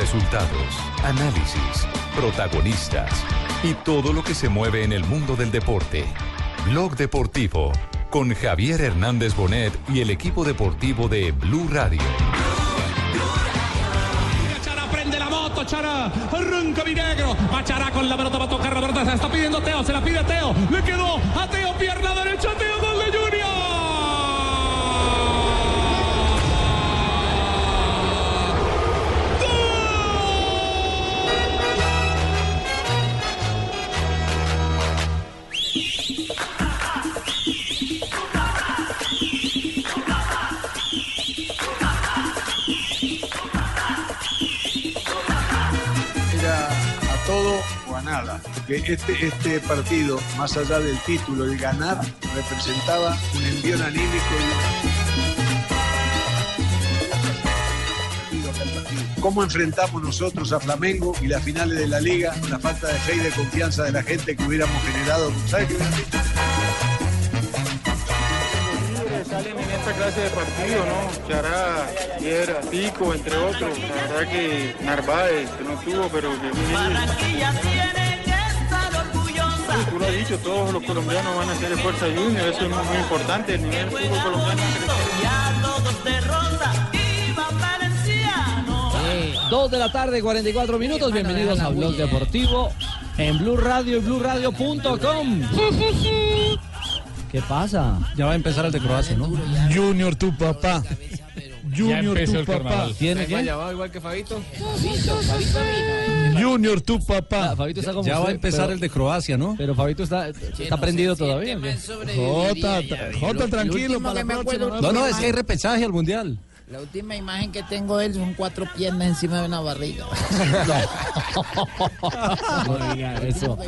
Resultados, análisis, protagonistas y todo lo que se mueve en el mundo del deporte. Blog Deportivo con Javier Hernández Bonet y el equipo deportivo de Blue Radio. Chara arranca mi negro, va Chara con la pelota, va a tocar la pelota, se la está pidiendo Teo, se la pide Teo, le quedó a Teo, pierna derecha, Teo, nada. Porque este, este partido, más allá del título, el ganar, representaba un envío anímico y cómo enfrentamos nosotros a Flamengo y las finales de la liga, la falta de fe y de confianza de la gente que hubiéramos generado. ¿Sabes qué? salen en esta clase de partido, ¿no? Chará, Piedra, Pico, entre otros. La verdad que Narváez, que no tuvo, pero que tú lo has dicho, todos los colombianos van a hacer fuerza junior, eso es muy, muy importante, el nivel del fútbol colombiano Valenciano. Dos de la tarde, 44 minutos. Bienvenidos a Blog Deportivo en Blue Radio y BlueRadio.com. ¿Qué pasa? Ya va a empezar el de Croacia, ¿no? Junior, tu papá. Junior, tu papá. ¿Tiene quién? igual que Fabito? Junior, tu papá. Ah, Fabito está como Ya va a empezar pero- el de Croacia, ¿no? Pero Fabito está, está prendido todavía. Jota, Jota, tranquilo. para la me próxima. acuerdo- No, no, es que hay repechaje al mundial. La última imagen que tengo de él son cuatro piernas encima de una barriga. No diga eso.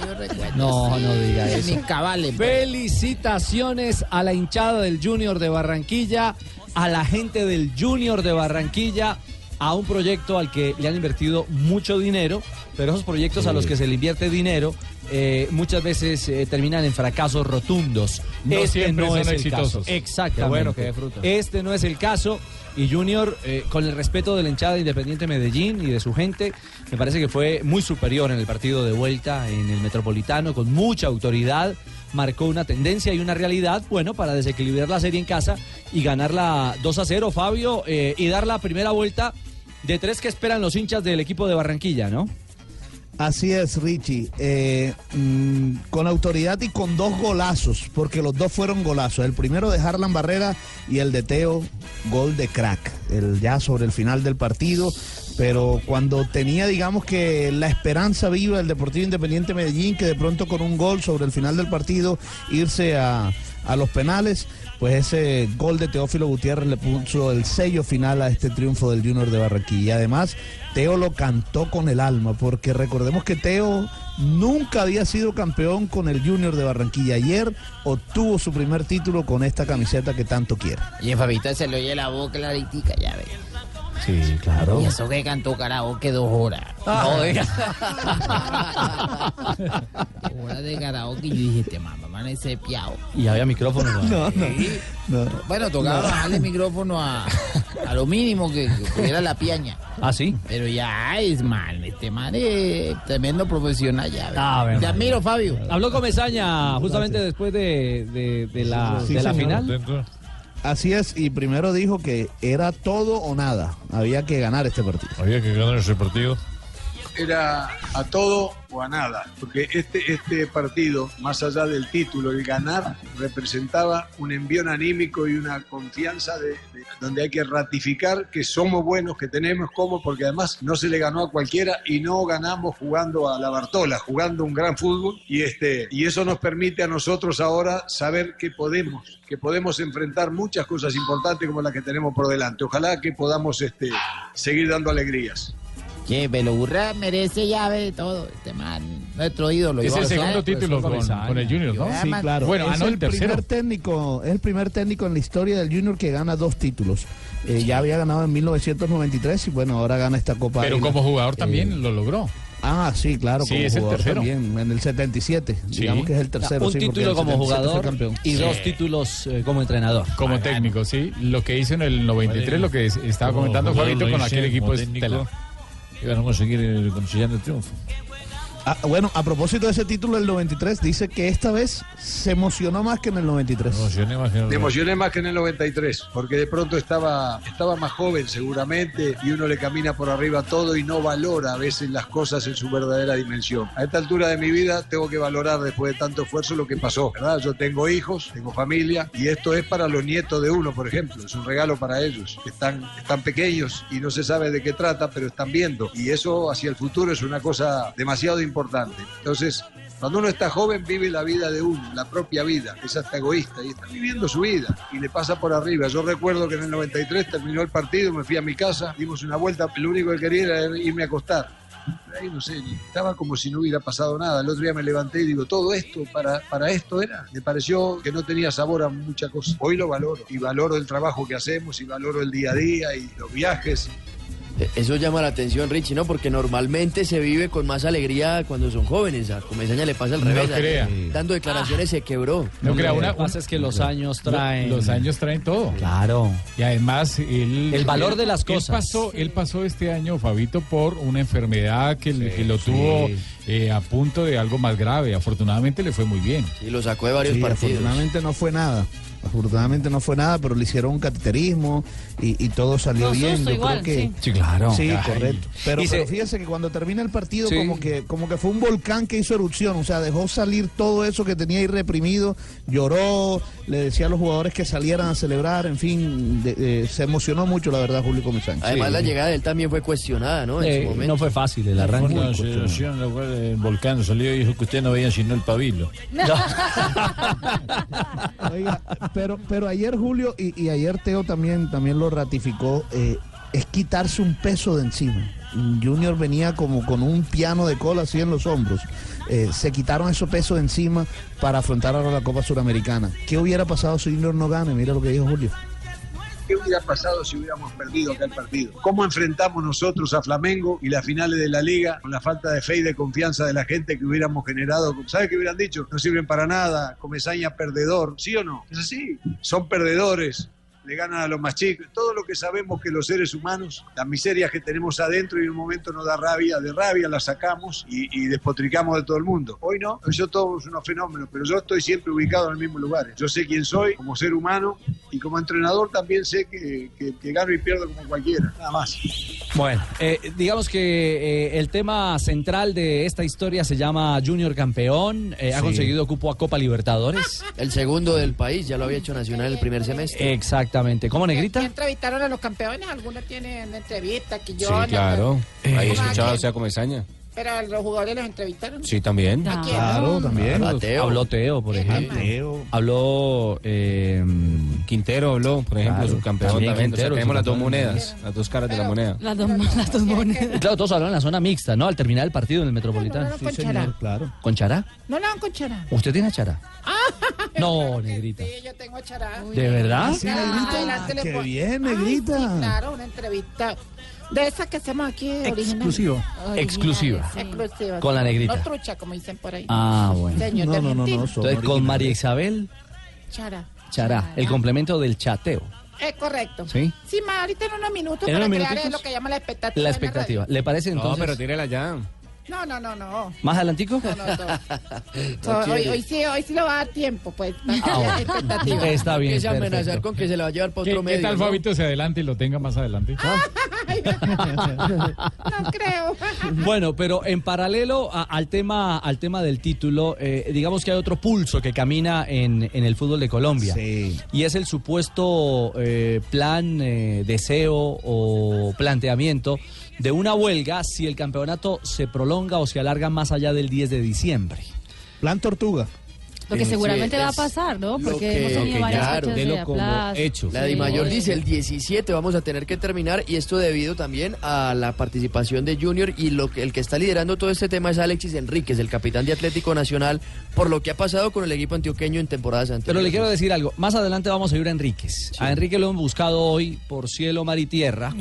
No, no diga eso. mis cabales. pues. Felicitaciones a la hinchada del Junior de Barranquilla, a la gente del Junior de Barranquilla, a un proyecto al que le han invertido mucho dinero, pero esos proyectos a los que se le invierte dinero eh, muchas veces eh, terminan en fracasos rotundos. No este siempre no son es el exitosos. caso. Exactamente. Qué bueno que. Este no es el caso. Y Junior, eh, con el respeto de la hinchada de Independiente Medellín y de su gente, me parece que fue muy superior en el partido de vuelta en el Metropolitano, con mucha autoridad, marcó una tendencia y una realidad, bueno, para desequilibrar la serie en casa y ganarla 2 a 0, Fabio, y dar la primera vuelta de tres que esperan los hinchas del equipo de Barranquilla, ¿no? Así es, Richie. Eh, mm, con autoridad y con dos golazos, porque los dos fueron golazos. El primero de Harlan Barrera y el de Teo, gol de crack. El ya sobre el final del partido. Pero cuando tenía, digamos que la esperanza viva del Deportivo Independiente Medellín, que de pronto con un gol sobre el final del partido irse a, a los penales, pues ese gol de Teófilo Gutiérrez le puso el sello final a este triunfo del Junior de Barranquilla. Además, Teo lo cantó con el alma, porque recordemos que Teo nunca había sido campeón con el Junior de Barranquilla. Ayer obtuvo su primer título con esta camiseta que tanto quiere. Y en Fabita se le oye la voz claritica, ya ve. Sí, claro. Y eso que cantó karaoke dos horas. No, diga. Horas de karaoke y yo dije, este mamá, amanece piado. Y había micrófono. ¿no? No, Bueno, tocaba bajarle el micrófono a, a lo mínimo que, que era la piaña. ¿Ah, sí? Pero ya es mal, este man es tremendo profesional ya. ve. Ah. Te admiro, Fabio. Habló Comesaña justamente después de, de- de la, Sí, de la señor. final. Así es, y primero dijo que era todo o nada. Había que ganar este partido. Había que ganar ese partido. Era a todo o a nada, porque este, este partido, más allá del título, el ganar, representaba un envío anímico y una confianza de, de- donde hay que ratificar que somos buenos, que tenemos como, porque además no se le ganó a cualquiera y no ganamos jugando a la Bartola, jugando un gran fútbol, y, este, y eso nos permite a nosotros ahora saber que podemos, que podemos enfrentar muchas cosas importantes como las que tenemos por delante. Ojalá que podamos este, seguir dando alegrías. Que Belogurra merece llave de todo. Este man, nuestro ídolo. Es el segundo título con, con el Junior, ¿no? Sí, claro. Bueno, es ah, no, el, el tercero. primer técnico, es el primer técnico en la historia del Junior que gana dos títulos. Eh, ya había ganado en 1993 y bueno, ahora gana esta Copa. Pero como jugador también Eh, lo logró. Ah, sí, claro, Sí, como es el jugador tercero. también, en el 77, Sí. digamos que es el tercero. un sí, título el como 77 fue jugador campeón. y Sí. dos títulos eh, como entrenador. Como técnico, sí. Lo que hizo en el 93, lo que es- estaba Como comentando Fabito lo con aquel equipo es. Y van a conseguir el consiguiente triunfo. Ah, bueno, a propósito de ese título del 93, dice que esta vez se emocionó más que en el 93. Me emocioné más que en el Me emocioné más que en el 93, porque de pronto estaba, estaba más joven seguramente y uno le camina por arriba todo y no valora a veces las cosas en su verdadera dimensión. A esta altura de mi vida tengo que valorar después de tanto esfuerzo lo que pasó, ¿verdad? Yo tengo hijos, tengo familia y esto es para los nietos de uno, por ejemplo, es un regalo para ellos. Están, están pequeños y no se sabe de qué trata, pero están viendo y eso hacia el futuro es una cosa demasiado importante. Entonces, cuando uno está joven vive la vida de uno, la propia vida, es hasta egoísta y está viviendo su vida y le pasa por arriba. Yo recuerdo que en el 93 terminó el partido, me fui a mi casa, dimos una vuelta, lo único que quería era irme a acostar. Ahí no sé, estaba como si no hubiera pasado nada. El otro día me levanté y digo, todo esto, para, para esto era. Me pareció que no tenía sabor a mucha cosa. Hoy lo valoro y valoro el trabajo que hacemos y valoro el día a día y los viajes. Eh, Eso llama la atención, Richie, ¿no? Porque normalmente se vive con más alegría cuando son jóvenes. A Comesaña le pasa al No revés. crea. Ayer, Dando declaraciones se quebró. No crea, una, Lo que pasa es que los años traen. Los años traen todo. Claro. Y además, él, El valor él- de las él cosas. pasó, él pasó este año, Fabito, por una enfermedad que, le- que lo tuvo eh, a punto de algo más grave. Afortunadamente le fue muy bien. Y lo sacó de varios Sí, partidos. afortunadamente no fue nada. Afortunadamente no fue nada, pero le hicieron un cateterismo y, y todo salió bien. Yo igual, creo que sí. Sí, claro. Sí, Ay. correcto. Pero, Y se- pero fíjese que cuando termina el partido, Sí. como que como que fue un volcán que hizo erupción, o sea, dejó salir todo eso que tenía ahí reprimido, lloró, le decía a los jugadores que salieran a celebrar, en fin, de- de- se emocionó mucho, la verdad, Julio Comesaña. Además, la llegada de él también fue cuestionada, ¿no? En Eh, su momento. no fue fácil el Fue arranque. una situación en la cual el volcán salió y dijo que usted no veía sino el pabilo. Oiga, pero, pero ayer Julio y, y ayer Teo también, también lo ratificó, eh, es quitarse un peso de encima. Junior venía como con un piano de cola así en los hombros. Eh, se quitaron esos pesos encima para afrontar ahora la Copa Suramericana. ¿Qué hubiera pasado si Junior no gana? Mira lo que dijo Julio. ¿Qué hubiera pasado si hubiéramos perdido aquel partido? ¿Cómo enfrentamos nosotros a Flamengo y las finales de la liga con la falta de fe y de confianza de la gente que hubiéramos generado? ¿Sabes qué hubieran dicho? No sirven para nada, Comesaña perdedor, ¿sí o no? Es así, son perdedores. Le ganan a los más chicos. Todo lo que sabemos que los seres humanos, las miserias que tenemos adentro y en un momento nos da rabia, de rabia la sacamos y, y despotricamos de todo el mundo. Hoy no, hoy yo todos unos fenómenos, pero yo estoy siempre ubicado en el mismo lugar. Yo sé quién soy como ser humano y como entrenador también sé que, que- que gano y pierdo como cualquiera, nada más. Bueno, eh, digamos que eh, el tema central de esta historia se llama Junior Campeón. eh, Ha Sí. conseguido cupo a Copa Libertadores. El segundo del país, ya lo había hecho Nacional el primer semestre. Exactamente. ¿Cómo, Negrita? entrevistaron a los campeones, algunos tienen entrevista, que yo. Sí, claro. Ahí escuchaba ¿a o sea Comesaña. Pero a los jugadores los entrevistaron. Sí, también. ¿A quién? Claro, también. A Teo. Habló Teo, por ejemplo. Teo. Habló. eh, Quintero habló, por ejemplo, Claro, subcampeón también también. Quintero, o sea, tenemos las dos monedas, las dos caras de la moneda. Las dos, las dos monedas. Claro, todos hablaron en la zona mixta, ¿no? Al terminar el partido en el Metropolitano. No, no, con Chará. claro. ¿Con Chará? No dan con Chará. ¿Usted tiene a Chará? No, Negrita. Sí, yo tengo a Chará. ¿De verdad? Sí, Claro, Negrita. le Qué bien, Ay, Negrita. sí, claro, una entrevista. De esas que hacemos aquí, Exclusiva. original. Exclusiva. Exclusiva. Con la negrita. No trucha, como dicen por ahí. Ah, bueno. Señor No, no, no, no, Entonces, con María Isabel Chará. Chará, el complemento del chateo. Es correcto. ¿Sí? Sí, ma, ahorita en unos minutos ¿En para unos crear minuticos? lo que llama la expectativa. La expectativa. ¿Le parece No, entonces? pero tírela ya. No, no, no, no. ¿Más adelantico? No, no, no. No hoy, hoy sí, hoy sí le va a dar tiempo, pues. Ah, bueno. expectativa. Está bien. Empieza a amenazar con que se la va a llevar ¿Qué, otro qué medio. tal ¿no? Fabito se adelante y lo tenga más adelante? No creo. Bueno, pero en paralelo a- al tema al tema del título, eh, digamos que hay otro pulso que camina en, en el fútbol de Colombia. Sí. Y es el supuesto eh, plan, eh, deseo o planteamiento de una huelga si el campeonato se prolonga o se alarga más allá del 10 de diciembre. Plan Tortuga. Lo que seguramente va a pasar, ¿no? Porque que- hemos tenido lo que varias ya, fechas de Delo como aplazo. hecho. La Di Mayor dice el 17 vamos a tener que terminar y esto debido también a la participación de Junior y lo que el que está liderando todo este tema es Alexis Enríquez, el capitán de Atlético Nacional, por lo que ha pasado con el equipo antioqueño en temporadas anteriores. Pero le quiero decir algo, más adelante vamos a ir a Enríquez. A Enrique lo hemos buscado hoy por cielo, mar y tierra.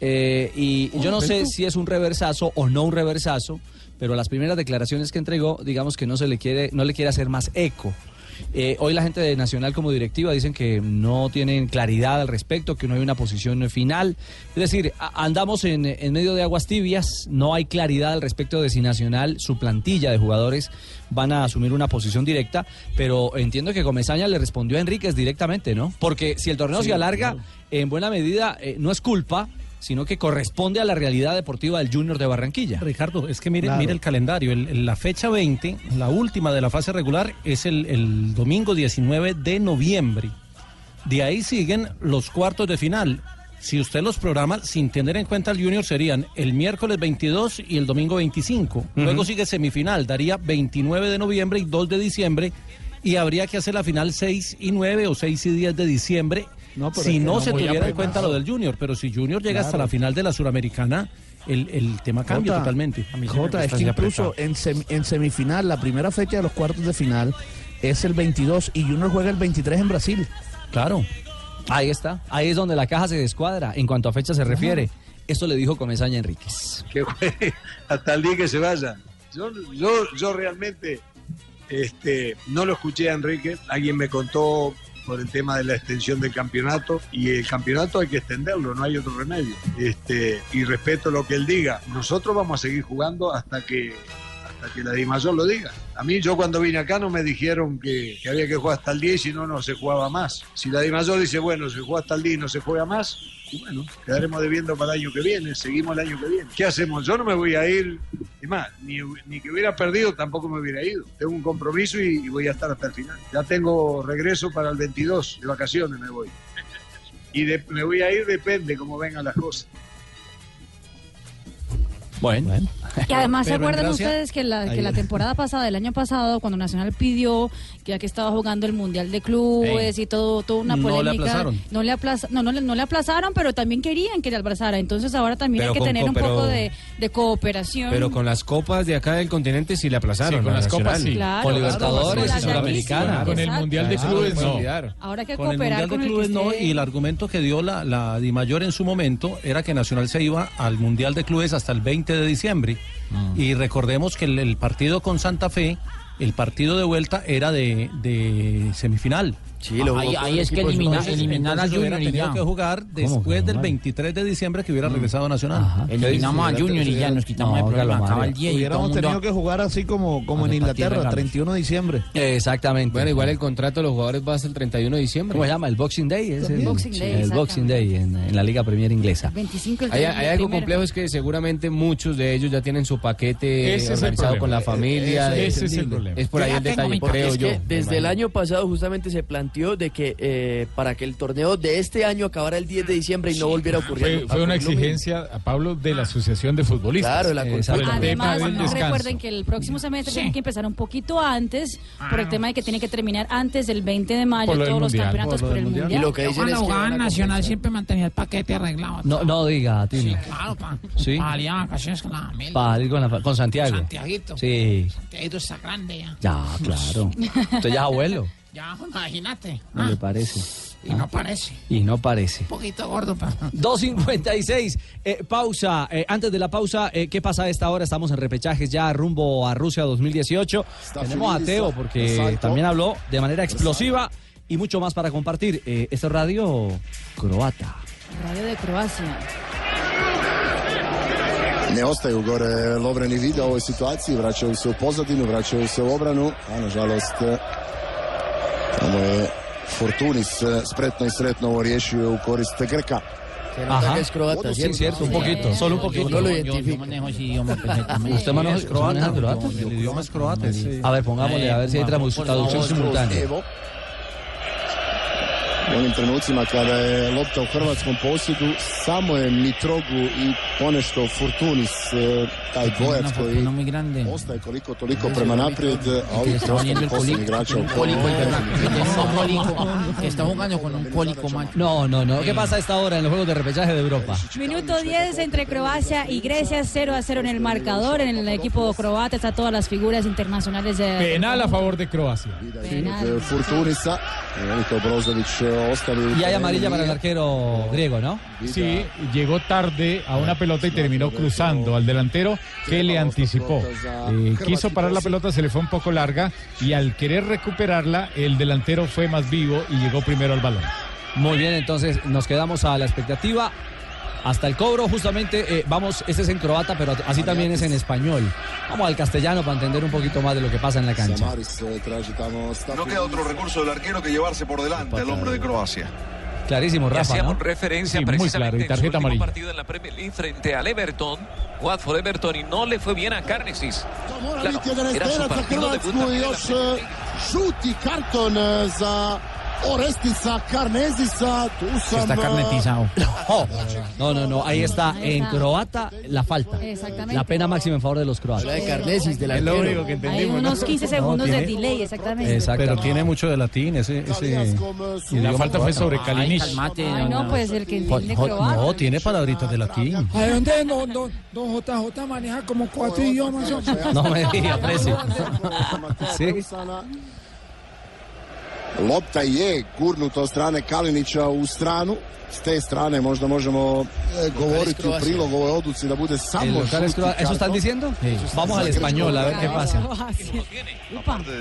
Eh, y yo no sé si es un reversazo o no un reversazo, pero las primeras declaraciones que entregó, digamos que no se le quiere, no le quiere hacer más eco. Eh, hoy la gente de Nacional como directiva dicen que no tienen claridad al respecto, que no hay una posición final. Es decir, andamos en, en medio de aguas tibias, no hay claridad al respecto de si Nacional, su plantilla de jugadores, van a asumir una posición directa, pero entiendo que Comesaña le respondió a Enríquez directamente, ¿no? Porque si el torneo Sí, se alarga, claro. en buena medida eh, no es culpa, sino que corresponde a la realidad deportiva del Junior de Barranquilla. Ricardo, es que mire, Claro. mire el calendario. El- el- la fecha 20, la última de la fase regular, es el, el domingo 19 de noviembre. De ahí siguen los cuartos de final. Si usted los programa sin tener en cuenta el Junior, serían el miércoles 22 y el domingo 25. Luego sigue semifinal, daría 29 de noviembre y 2 de diciembre. Y habría que hacer la final 6 y 9 o 6 y 10 de diciembre. Si no, no se tuviera en cuenta lo del Junior. Pero si Junior llega hasta la final de la Suramericana, el, el tema cambia Jota, totalmente. Jota, es que incluso en, sem- en semifinal, la primera fecha de los cuartos de final es el 22 y Junior juega el 23 en Brasil. Claro. Ahí está. Ahí es donde la caja se descuadra en cuanto a fecha se refiere. Esto le dijo Comesaña Enríquez. que juegue hasta el día que se vaya. Yo, yo, yo realmente este, no lo escuché a Enrique, alguien me contó por el tema de la extensión del campeonato y el campeonato hay que extenderlo, no hay otro remedio. Este, y respeto lo que él diga. Nosotros vamos a seguir jugando hasta que hasta que la Dimayor lo diga. A mí yo cuando vine acá no me dijeron que, que había que jugar hasta el 10 y no, no se jugaba más. Si la Dimayor dice, bueno, se juega hasta el 10 y no se juega más, bueno, quedaremos debiendo para el año que viene, seguimos el año que viene. ¿Qué hacemos? Yo no me voy a ir, es más, ni, ni que hubiera perdido tampoco me hubiera ido. Tengo un compromiso y, y voy a estar hasta el final. Ya tengo regreso para el 22, de vacaciones me voy. Y de- me voy a ir depende cómo vengan las cosas. Bueno. Y además, ¿se acuerdan gracia- ustedes que la, que la temporada pasada, del año pasado, cuando Nacional pidió que ya que estaba jugando el Mundial de Clubes y todo, toda una No le polémica. aplazaron. No le aplaza- no, no, le- no le aplazaron, pero también querían que le aplazara. Entonces ahora también Pero hay que tener co- un pero- poco de, de cooperación. Pero con las copas de acá del continente sí le aplazaron. Sí, con las copas sí. Claro, Con Libertadores con y Sudamericana. Con el exacto. Mundial de Claro, Clubes no. Ahora hay que Con el cooperar Mundial de con el Clubes no, y el argumento que dio la, la Dimayor en su momento era que Nacional se iba al Mundial de Clubes hasta el 20 de diciembre. Y recordemos que el, el partido con Santa Fe, el partido de vuelta era de, de semifinal. Sí, lo Ahí- es que equipo de elimina- Entonces- eliminar a Junior y tenido ya. que jugar ¿Cómo después del no? 23 de diciembre que hubiera regresado a Nacional. Eliminamos a Junior y ya nos quitamos el problema. Acaba el día y todo Hubiéramos mundo- tenido que jugar así como, como en Inglaterra, regalos. 31 de diciembre. Exactamente. Bueno, igual el contrato de los jugadores va hasta el 31 de diciembre. ¿Cómo se llama? El Boxing Day. Es el, Boxing Day, el exactamente. Boxing Day en, en la Liga Premier Inglesa. 25 el Hay, hay algo primero. complejo, es que seguramente muchos de ellos ya tienen su paquete Ese organizado con la familia. Ese es, el problema. es por ahí el detalle, creo yo. desde el año pasado justamente se planteó de que eh, para que el torneo de este año acabara el 10 de diciembre y no volviera a ocurrir. Fue, a una mismo. exigencia, a Pablo, de la Asociación de Futbolistas. Claro, la Eh, tema Además, no recuerden que el próximo semestre tiene que empezar un poquito antes por el tema de que tiene que terminar antes del 20 de mayo todos los campeonatos por, el mundial. Y lo que dicen cuando es que jugaba van en a Nacional siempre mantenía el paquete arreglado. No, no diga, Sí, Tino. claro, pa. Sí. Para a vacaciones con la familia. Para ir con, la Santiago. Santiaguito. Sí. Santiaguito está grande ya. Ya, claro. Usted ya es abuelo. Ya, imagínate. ¿No Ah, le parece? y no parece. Y no parece. Un poquito gordo, pero... 2.56. Eh, pausa. Eh, antes de la pausa, eh, ¿qué pasa a esta hora? Estamos en repechajes ya rumbo a Rusia 2018. Tenemos a Teo porque Exacto. también habló de manera explosiva y mucho más para compartir. Eh, esta es radio croata. Radio de Croacia. Ne ostaju gore Lovreni vide u ovoj situaciji, vraćaju se u pozadinu, vraćaju se u obranu, a nažalost tamo je Fortunis eh, spretno i sretno ovo riješio u korist Grka. Que es croata, Sí, ¿cierto? un poquito, solo un poquito. Uno lo Yo, yo identifica. manejo ese idioma perfectamente. ¿Usted maneja, Es croata? El idioma es croata. A ver, pongámosle a ver si hay traducción simultánea. U onim trenucima kada je lopta u hrvatskom posjedu, samo je Mitrogu i ponešto Fortunis, eh, taj dvojac koji fortuna muy grande. ostaje koliko toliko prema naprijed, a Que ovi está poniendo el posljednji cólico, igrača u está jugando con un cólico, macho. No, no, no. ¿Qué pasa a esta hora en los juegos de repechaje de Europa? Minuto 10 entre Croacia y Grecia, 0 a 0 en el marcador. En el equipo croata están todas las figuras internacionales de. Penal a favor de Croacia. od Fortunisa. Brozović Y hay amarilla para el arquero griego, ¿no? Sí, llegó tarde a una pelota. pelota y terminó cruzando al delantero que le anticipó. Eh, quiso parar la pelota, se le fue un poco larga y al querer recuperarla, el delantero fue más vivo y llegó primero al balón. Muy bien, entonces nos quedamos a la expectativa. Hasta el cobro, justamente, eh, vamos, este es en croata, pero así también es en español. Vamos al castellano para entender un poquito más de lo que pasa en la cancha. No queda otro recurso del arquero que llevarse por delante al hombre de Croacia. Clarísimo, Y Rafa, hacíamos ¿no? referencia Sí, muy precisamente claro, y en su tarjeta último amarilla. partido en la Premier League frente al Everton, Watford Everton, y no le fue bien a Carnesis. Claro, era su partido Hrvatsku también en la još e, žuti karton e, za Orestisa Karnezisa. Tu sam... e, No, no, no, ahí está, en croata, la falta. Exactamente. La pena máxima en favor de los croatas. La de Carnesis, del Es lo único que Hay entendimos. unos 15 segundos No, de delay, exactamente. Pero tiene mucho de latín ese. ese Y la falta fue sobre Kalinic. Ay, no, pues el que entiende croata. No, tiene palabritas de latín. Ahí donde don, don, don JJ maneja como cuatro idiomas. ¿no? No me diga, presi. Sí. Lopta je gurnuta od strane Kalinića u stranu. S te strane možda možemo e, govoriti u prilog ovoj odluci da bude El samo žuti. ¿Eso están diciendo? Vamos al español, a ver qué pasa.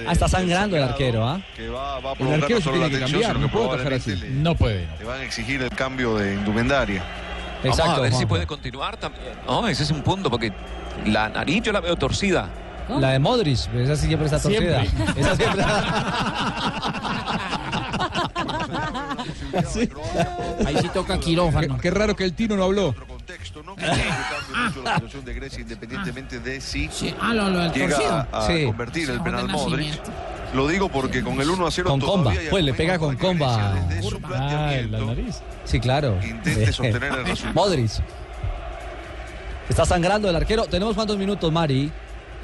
Ah, está sangrando el arquero, ¿ah? Que va, va a El provocar arquero no tiene que cambiar, no puede probablemente así. No puede. Le van a exigir el cambio de indumentaria. Vamos a Exacto, ver si puede continuar también. No, ese es un punto, porque la nariz yo la veo torcida. La de Modric, esa sí siempre está torcida. Siempre. Esa siempre Ahí sí toca quirófano. Qué raro que el Tino no habló. la situación de Grecia independientemente de si Ah, lo, lo del llega torcido. a Sí. convertir el penal Modric. Lo digo porque con el 1 a 0 Con comba, pues le pega con comba. Ah, la nariz. Sí, claro. Intente sostener el resultado. Modric. Está sangrando el arquero. ¿Tenemos cuántos minutos, Mari?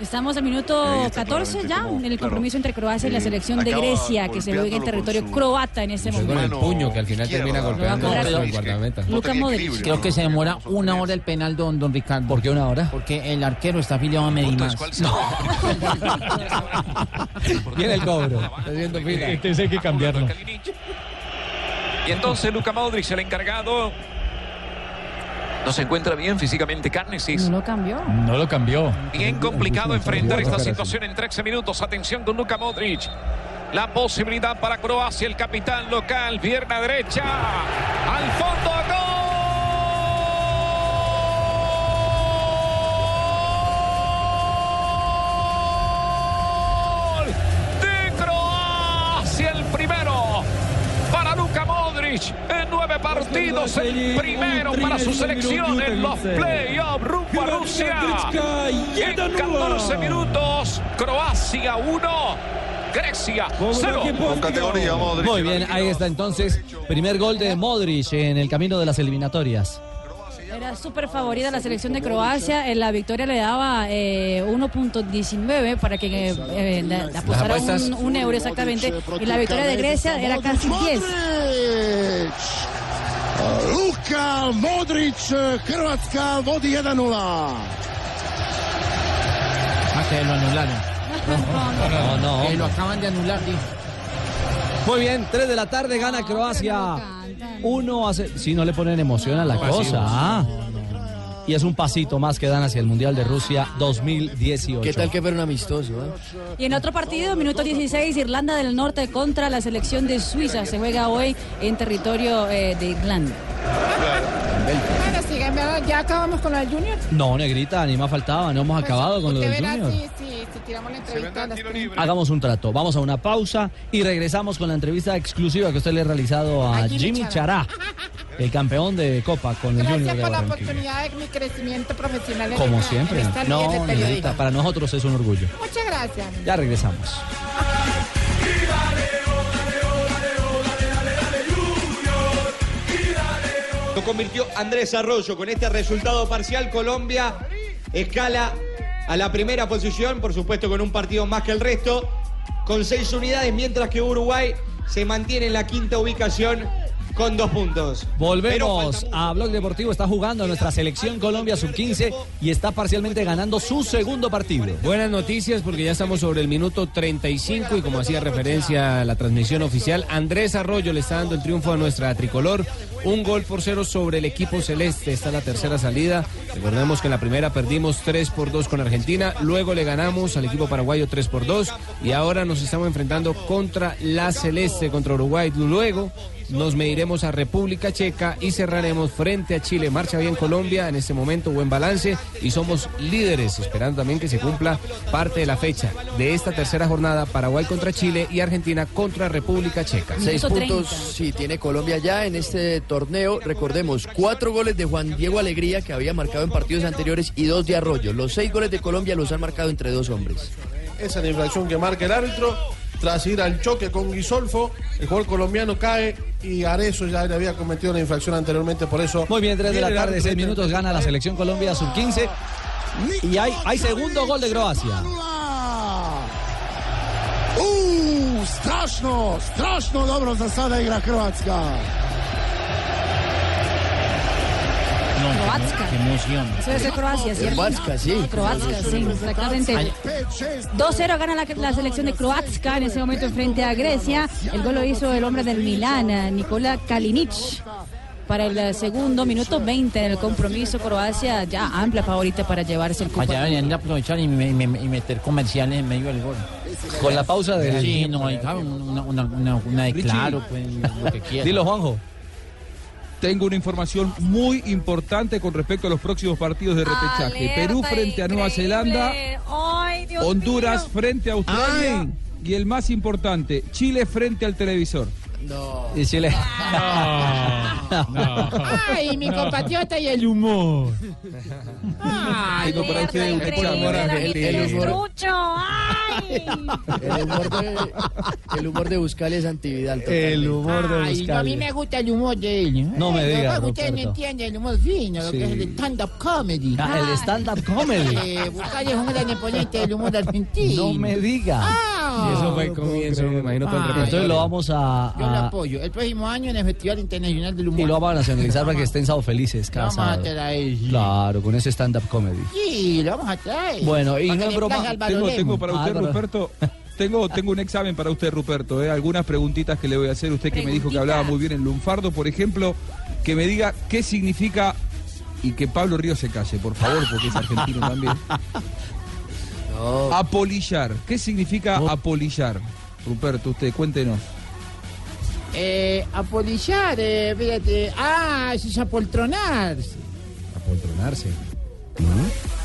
Estamos al minuto está 14 claramente ya como, en el claro, compromiso entre Croacia y la eh, selección de Grecia que se juega en territorio croata en este Con el momento. puño que al final termina golpeando sí. guardameta. Luka Modric. Creo que se demora una hora el penal, don, don Ricardo. ¿Por qué una hora? Porque el arquero está afiliado a Medimás. Viene el cobro. Este es hay que cambiarlo. Y entonces Luka Modric, el encargado, no se encuentra bien físicamente Carnesis. No lo cambió. No lo cambió. Bien complicado enfrentar esta situación en 13 minutos. Atención con Luka Modric. La posibilidad para Croacia, el capitán local, pierna derecha. Al fondo, gol En nueve partidos, el primero para su selección en los playoffs rumbo a Rusia. En 14 minutos, Croacia 1, Grecia 0. Con categoría Modric. Muy bien, ahí está entonces. Primer gol de Modric en el camino de las eliminatorias. Era súper favorita la selección de Croacia. En la victoria le daba eh, 1.19 para que eh, eh, apostara apuestas. un, un euro exactamente. Y la victoria de Grecia era casi 10. Modric! Luka Modric, Hrvatska vodi 1-0. Ah, que lo anularon. No, no. Que lo acaban de anular, dijo. Muy bien, 3 de la tarde gana Croacia. 1 a 0. Si no le ponen emoción a la cosa. ah. Y es un pasito más que dan hacia el Mundial de Rusia 2018. ¿Qué tal que fuera un amistoso? eh? Y en otro partido, minuto 16, Irlanda del Norte contra la selección de Suiza. Se juega hoy en territorio eh, de Irlanda. Bueno, síganme, ya acabamos con lo del Junior. No, negrita, ni más faltaba. No hemos acabado con lo del verá Junior. si, si, si tiramos la entrevista a las tres. Hagamos un trato. Vamos a una pausa y regresamos con la entrevista exclusiva que usted le ha realizado a A Jimmy Jimmy Chará, el campeón de Copa con el Junior Gracias de por la oportunidad de mi crecimiento profesional. en Como siempre. en esta línea No, negrita, para nosotros es un orgullo. Muchas gracias. Ya regresamos. Convirtió Andrés Arroyo. Con este resultado parcial, Colombia escala a la primera posición, por supuesto con un partido más que el resto, con seis unidades, mientras que Uruguay se mantiene en la quinta ubicación con dos puntos. Volvemos a Blog Deportivo. Está jugando nuestra selección Colombia sub-15 y está parcialmente ganando su segundo partido. Buenas noticias porque ya estamos sobre el minuto 35 y como hacía referencia a la transmisión oficial, Andrés Arroyo le está dando el triunfo a nuestra tricolor. Un gol por cero sobre el equipo celeste. Está la tercera salida. Recordemos que en la primera perdimos 3 por 2 con Argentina. Luego le ganamos al equipo paraguayo 3 por 2. Y ahora nos estamos enfrentando contra la celeste, contra Uruguay. Luego nos mediremos a República Checa y cerraremos frente a Chile. Marcha bien Colombia en este momento, buen balance y somos líderes, esperando también que se cumpla parte de la fecha de esta tercera jornada, Paraguay contra Chile y Argentina contra República Checa. Seis puntos sí tiene Colombia ya en este torneo. Recordemos, cuatro goles de Juan Diego Alegría que había marcado en partidos anteriores y dos de Arroyo. Los seis goles de Colombia los han marcado entre dos hombres. Esa es la infracción que marca el árbitro. Tras ir al choque con Guisolfo, el jugador colombiano cae y Arezo ya le había cometido la infracción anteriormente, por eso... Muy bien, 3 de la tarde, árbitro 6 minutos, gana la selección Colombia sub-15. Y hay, hay segundo gol de Croacia. Uuu, strašno, strašno dobro za sada igra Hrvatska. Croatzka. Qué emoción. Eso debe ser Croacia, ¿cierto? Croatzka, sí. Croatzka, sí, exactamente. 2-0 gana la, la selección de Croatzka en ese momento frente a Grecia. El gol lo hizo el hombre del Milán, Nikola Kalinic. Para el segundo minuto 20 en el compromiso, Croacia ya amplia favorita para llevarse el cupo. Allá deberían de aprovechar y, me- me- y meter comerciales en medio del gol. Con la pausa del- Sí, no, hay claro, una, una, una, de claro, pues, lo que quiera. Dilo, Juanjo. Tengo una información muy importante con respecto a los próximos partidos de repechaje. Perú frente a Nueva Zelanda, Ay, Dios Honduras mío. frente a Australia y el más importante, Chile frente al televisor. No. Y Chile. Ay, mi compatriota y el humor. Ay, usted examen. El, el humor, ay. el humor de, el humor de Buscali es antividal. El humor de Ay, no, a mí me gusta el humor de él. No me Eh, diga, porque Ustedes no Ruperto. entienden el humor fino, lo Sí. que es el stand-up comedy. Ah, el stand-up comedy. Eh, Buscali es un gran exponente del humor argentino. No me diga. Ah. Y eso fue el comienzo, me imagino todo el Ay, repertorio. Entonces lo vamos a, lo a- apoyo. El próximo año en el Festival Internacional del Humor. y lo vamos a nacionalizar para que estén sábado felices Vamos a traer. Claro, con ese stand-up comedy. Sí, lo vamos a traer. Bueno, y no es broma. Tengo, tengo para usted, Álvaro. Ruperto. Tengo, tengo un examen para usted, Ruperto. ¿eh? Algunas preguntitas que le voy a hacer. Usted que me dijo que hablaba muy bien en lunfardo, por ejemplo, que me diga qué significa y que Pablo Río se calle, por favor, porque es argentino también. Apolillar. ¿Qué significa apolillar? Ruperto, usted, cuéntenos. Eh, apolillar, eh, fíjate. Ah, eso es apoltronarse. Apoltronarse.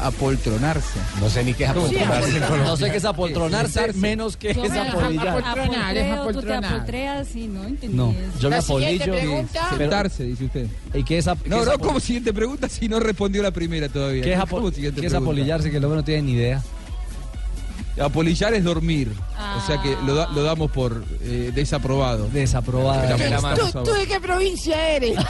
Apoltronarse. No sé ni qué es apoltronarse. Sí, No sé qué es apoltronarse, menos que Yo es apolillar. apoltronar, es tú te apoltronar. apoltreas y no entendí No, eso. yo me apolillo. pregunta. Sentarse, dice usted. ¿Y qué es, ap- qué No, es no, como siguiente pregunta si no respondió la primera todavía. ¿Qué es, apo- ¿Cómo siguiente qué es apolillarse? Que el hombre no tiene ni idea. Apolillar es dormir. O sea que lo, da- lo damos por eh, desaprobado. Desaprobado. ¿Tú, tú de qué provincia eres?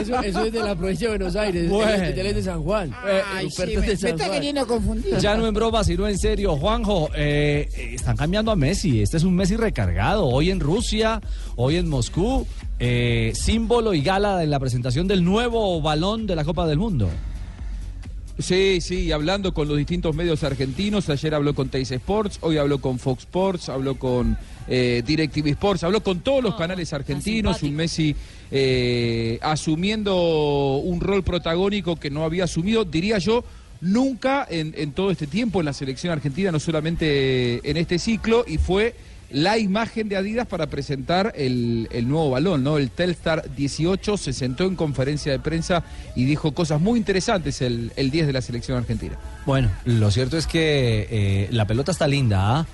Eso, eso es de la provincia de Buenos Aires. Bueno. Es de San Juan. Ay, sí, me, me está Juan. queriendo confundir. Ya no en broma, sino en serio. Juanjo, eh, eh, están cambiando a Messi. Este es un Messi recargado. Hoy en Rusia, hoy en Moscú. eh, símbolo y gala de la presentación del nuevo balón de la Copa del Mundo. Sí, sí, hablando con los distintos medios argentinos. Ayer habló con Teis Sports, hoy habló con Fox Sports, habló con eh, DirecTV Sports, habló con todos los canales argentinos. Un Messi eh, asumiendo un rol protagónico que no había asumido, diría yo, nunca en, en todo este tiempo en la selección argentina, no solamente en este ciclo, y fue la imagen de Adidas para presentar el, el nuevo balón, ¿no? El Telstar 18 se sentó en conferencia de prensa y dijo cosas muy interesantes el, el 10 de la selección argentina. Bueno, lo cierto es que eh, la pelota está linda, ¿ah?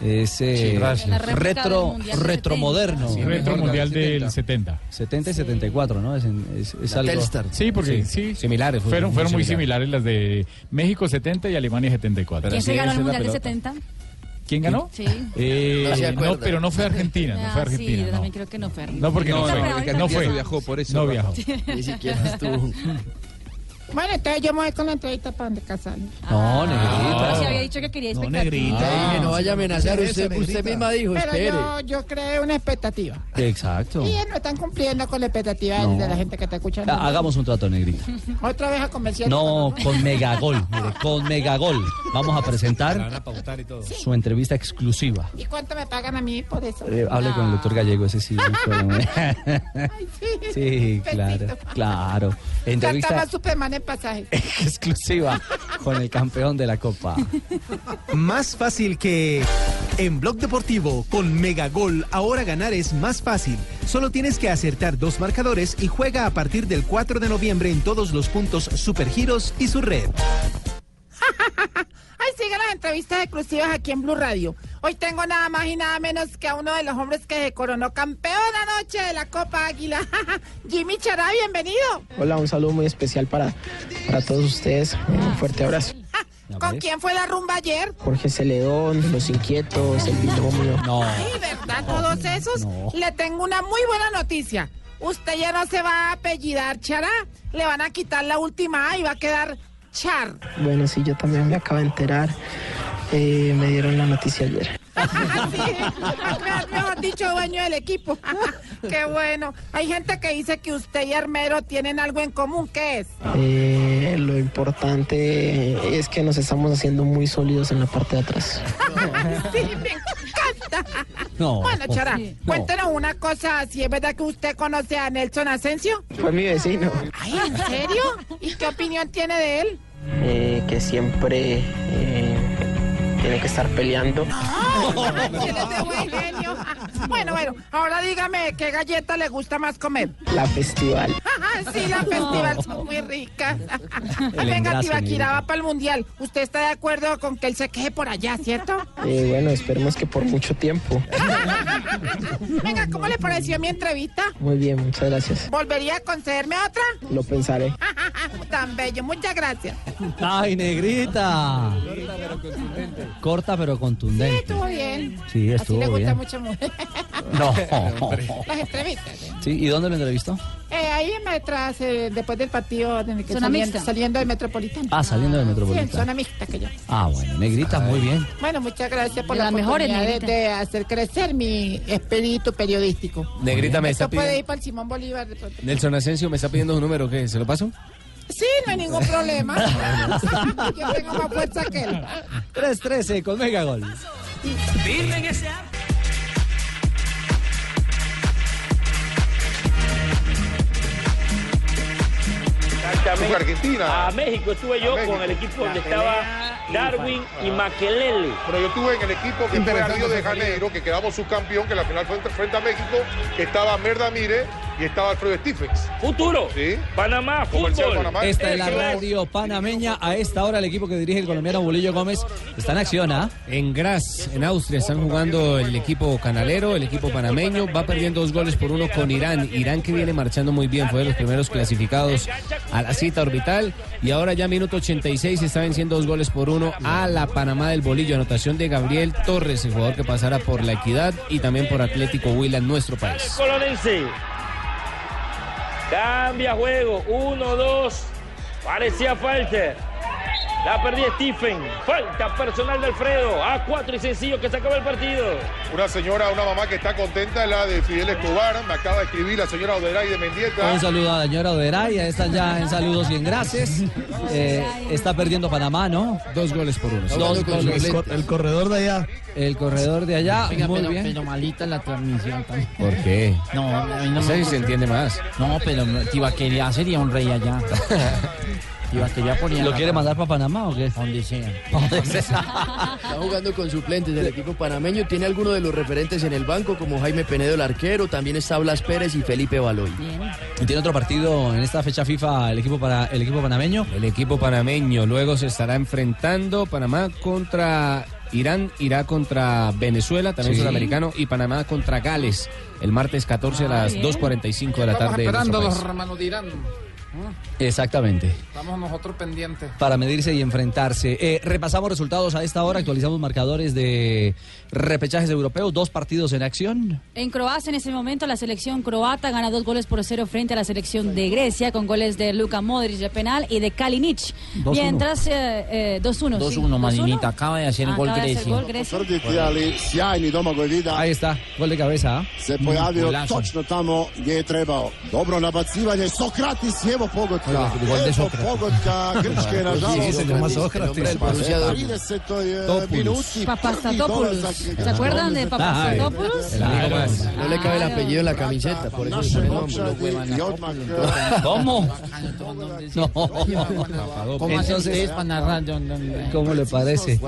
Es eh, Sí, del retro, retromoderno. Sí, retro mundial del 70. 70 y 74, ¿no? Es, es- es algo. Telstar. Sí, porque sí, Similares, Fueron, muy fueron muy similares. similares las de México 70 y Alemania 74. ¿Quién se ganó el Mundial de 70? ¿Quién ganó? Sí. Eh, No se no, acuerda. pero no fue Argentina, no Ah, fue sí, Argentina. yo no. también creo que no fue. No, porque no, No, fue. no, fue. viajó por eso, No viajó. Ni siquiera estuvo. Bueno, entonces yo me voy con la entrevista para donde casar. No, negrita. Pero si había dicho que quería expectativa. que no vaya a amenazar. Usted, negrita. usted misma dijo, Pero espere. yo, yo creé una expectativa. Exacto. Y ellos no están cumpliendo con la expectativa No. de la gente que está escuchando. Ha- Hagamos un trato, negrita. Otra vez a convencer. No, con Megagol, mire, con Megagol. Vamos a presentar su entrevista exclusiva. ¿Y cuánto me pagan a mí por eso? Eh, hable con el doctor Gallego, ese sí. sí, claro, claro. Entrevista en pasajes. exclusiva con el campeón de la Copa. Más fácil que... En Blog Deportivo, con Megagol, ahora ganar es más fácil. Solo tienes que acertar dos marcadores y juega a partir del 4 de noviembre en todos los puntos Supergiros y su red. Ay, sigan las entrevistas exclusivas aquí en Blue Radio. Hoy tengo nada más y nada menos que a uno de los hombres que se coronó campeón anoche de la Copa Águila. Jimmy Chará, bienvenido. Hola, un saludo muy especial para, para todos ustedes. Un fuerte abrazo. ¿Con quién fue la rumba ayer? Jorge Celedón, Los Inquietos, El Binomio. No. Ay, ¿verdad? Todos esos. Le tengo una muy buena noticia. Usted ya no se va a apellidar Chará. Le van a quitar la última A y va a quedar Char. Bueno, sí, yo también me acabo de enterar. Eh, me dieron la noticia ayer. Mejor- Mejor dicho, dueño del equipo. Qué bueno. Hay gente que dice que usted y Armero tienen algo en común. ¿Qué es? Eh, lo importante es que nos estamos haciendo muy sólidos en la parte de atrás. Sí, me encanta. No. Bueno, Chara, No. cuéntenos una cosa. Si es verdad que usted conoce a Nelson Asensio. Fue mi vecino, Ay, ¿en serio? ¿Y qué opinión tiene de él? eh, que siempre eh, tiene que estar peleando. Él es de buen genio. Bueno, bueno, ahora dígame qué galleta le gusta más comer. La festival. sí, la festival son muy ricas. Venga, negrita. va para el mundial. ¿Usted está de acuerdo con que él se queje por allá, cierto? Eh, bueno, esperemos que por mucho tiempo. Venga, ¿cómo le pareció mi entrevista? Muy bien, muchas gracias. ¿Volvería a concederme otra? Lo pensaré. Tan bello, muchas gracias. Ay, negrita. Corta pero Sí, contundente. estuvo bien. Sí, Así estuvo le gusta bien. mucho mujer. No. Las entrevistas. Sí, ¿y dónde lo entrevistó? Eh, ahí en detrás, eh, después del partido, en el que Zona saliendo, mixta. saliendo del Metropolitano. Ah, saliendo del Sí, en Metropolitano. zona mixta que yo. Ah, bueno, negrita, muy bien. Bueno, muchas gracias por De la las mejores, oportunidad de, de hacer crecer mi espíritu periodístico. Negrita me Esto está puede ir pidiendo. para el Simón Bolívar. de. Nelson Asensio me está pidiendo un número, ¿qué? ¿Se lo paso? Sí, no hay ningún problema. yo tengo más fuerza que él. 3-13 con Megagol. Firme en ese Fue a Argentina. A México estuve yo México. con el equipo donde estaba Darwin y Maquelele. Pero yo estuve en el equipo que fue a Río de Janeiro, que quedamos subcampeón, que la final fue frente a México, que estaba Merda Mire y estaba Alfredo Stephens. Futuro. Sí. Panamá, fútbol. Panamá. Esta es la Eso es. radio panameña. A esta hora el equipo que dirige el colombiano Bolillo Gómez está en acción, ¿ah? En Graz, en Austria, están jugando el equipo canalero, el equipo panameño. Va perdiendo dos goles por uno con Irán. Irán que viene marchando muy bien, fue de los primeros clasificados a la cita orbital. Y ahora ya minuto 86 está venciendo dos goles por uno a la Panamá del Bolillo. Anotación de Gabriel Torres, el jugador que pasará por la Equidad y también por Atlético Huila en nuestro país. Colonense. Cambia juego. Uno, dos. Parecía falta. La perdí Stephen. Falta personal de Alfredo. A cuatro y sencillo que se acaba el partido. Una señora, una mamá que está contenta la de Fidel Escobar. Me acaba de escribir la señora Oderay de Mendieta. Un saludo a la señora Oderay. Están ya en saludos y en gracias. Eh, está perdiendo Panamá, ¿no? Dos goles por uno. Dos goles. El, cor- el corredor de allá. El corredor de allá, Oiga, muy pero, bien. pero malita la transmisión también. ¿Por qué? No, a mí no Esa me sí se entiende más. No, pero Tibaquería sería un rey allá. Ponía. ¿Lo quiere mandar para Panamá o qué? Donde sea. Está jugando con suplentes del equipo panameño. Tiene algunos de los referentes en el banco, como Jaime Penedo, el arquero. También está Blas Pérez y Felipe Baloy. ¿Y tiene otro partido en esta fecha FIFA el equipo para el equipo panameño? El equipo panameño luego se estará enfrentando Panamá contra Irán, irá contra Venezuela, también Sí. sudamericano, y Panamá contra Gales el martes 14 a las 2.45 de la tarde. esperando los hermanos dirán. Exactamente. Estamos nosotros pendientes. Para medirse y enfrentarse. Eh, repasamos resultados a esta hora, actualizamos marcadores de repechajes europeos, dos partidos en acción. En Croacia, en ese momento, la selección croata gana dos goles por cero frente a la selección de Grecia, con goles de Luka Modric de penal y de Kalinic. 2-1. Mientras, eh, eh, 2-1. sí. 2-1, Marinita. Acaba de hacer el gol gol Grecia. Ahí está, gol de cabeza. ¿ah? se pojavio Golazo. točno tamo gdje je trebao. Dobro nabacivanje, Sokratis, evo pogotka. Evo pogotka Grčke, se llama Sócrates. U 30. minuti. Papastotopoulos. ¿Se acuerdan de? No le cabe el apellido en la camiseta, por eso. ¿Cómo? No. ¿Cómo hacen ustedes para narrar? Don- don- ¿Cómo le parece?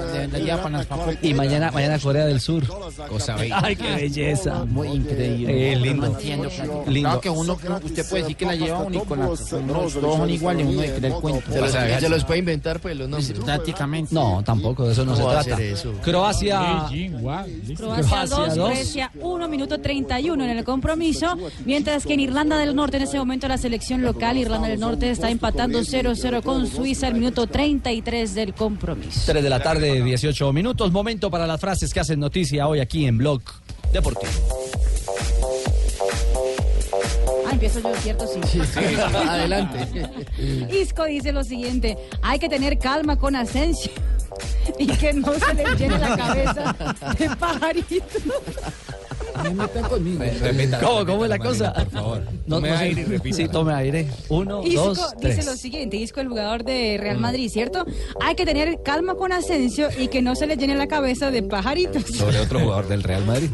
Y mañana, mañana Corea del Sur. Cosa bella. Ay, qué belleza. Muy increíble. Eh, lindo. No entiendo. Claro, Lindo. Claro que uno, usted puede decir que la lleva uno y con la, con los dos son iguales, uno le cree el cuento. Se los, se los puede inventar, pues, los nombres. Prácticamente. No, tampoco, de eso no se ¿Cómo va a trata. eso? Croacia. Croacia 2, dos. Grecia 1, minuto 31 en el compromiso, mientras que en Irlanda del Norte en ese momento la selección local Irlanda del Norte está empatando 0-0 con Suiza al minuto 33 del compromiso. 3 de la tarde, 18 minutos. Momento para las frases que hacen noticia hoy aquí en Blog Deportivo. Ah, empiezo yo, ¿cierto? Sí. Adelante. Isco dice lo siguiente, hay que tener calma con Asensio y que no se le llene la cabeza de pajaritos. ¿Cómo, cómo es la cosa? Por favor. No, Tome no aire y repita. Sí, tome aire. Uno, Isco dos, dice tres. lo siguiente, Isco el jugador de Real Madrid, ¿cierto? Hay que tener calma con Asensio y que no se le llene la cabeza de pajaritos. Sobre otro jugador del Real Madrid.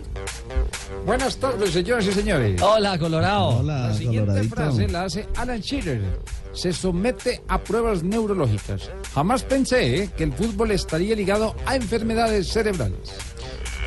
Buenas tardes, señoras y señores. Hola, Colorado. La siguiente frase la hace Alan Shearer. Se somete a pruebas neurológicas. Jamás pensé que el fútbol estaría ligado a enfermedades cerebrales.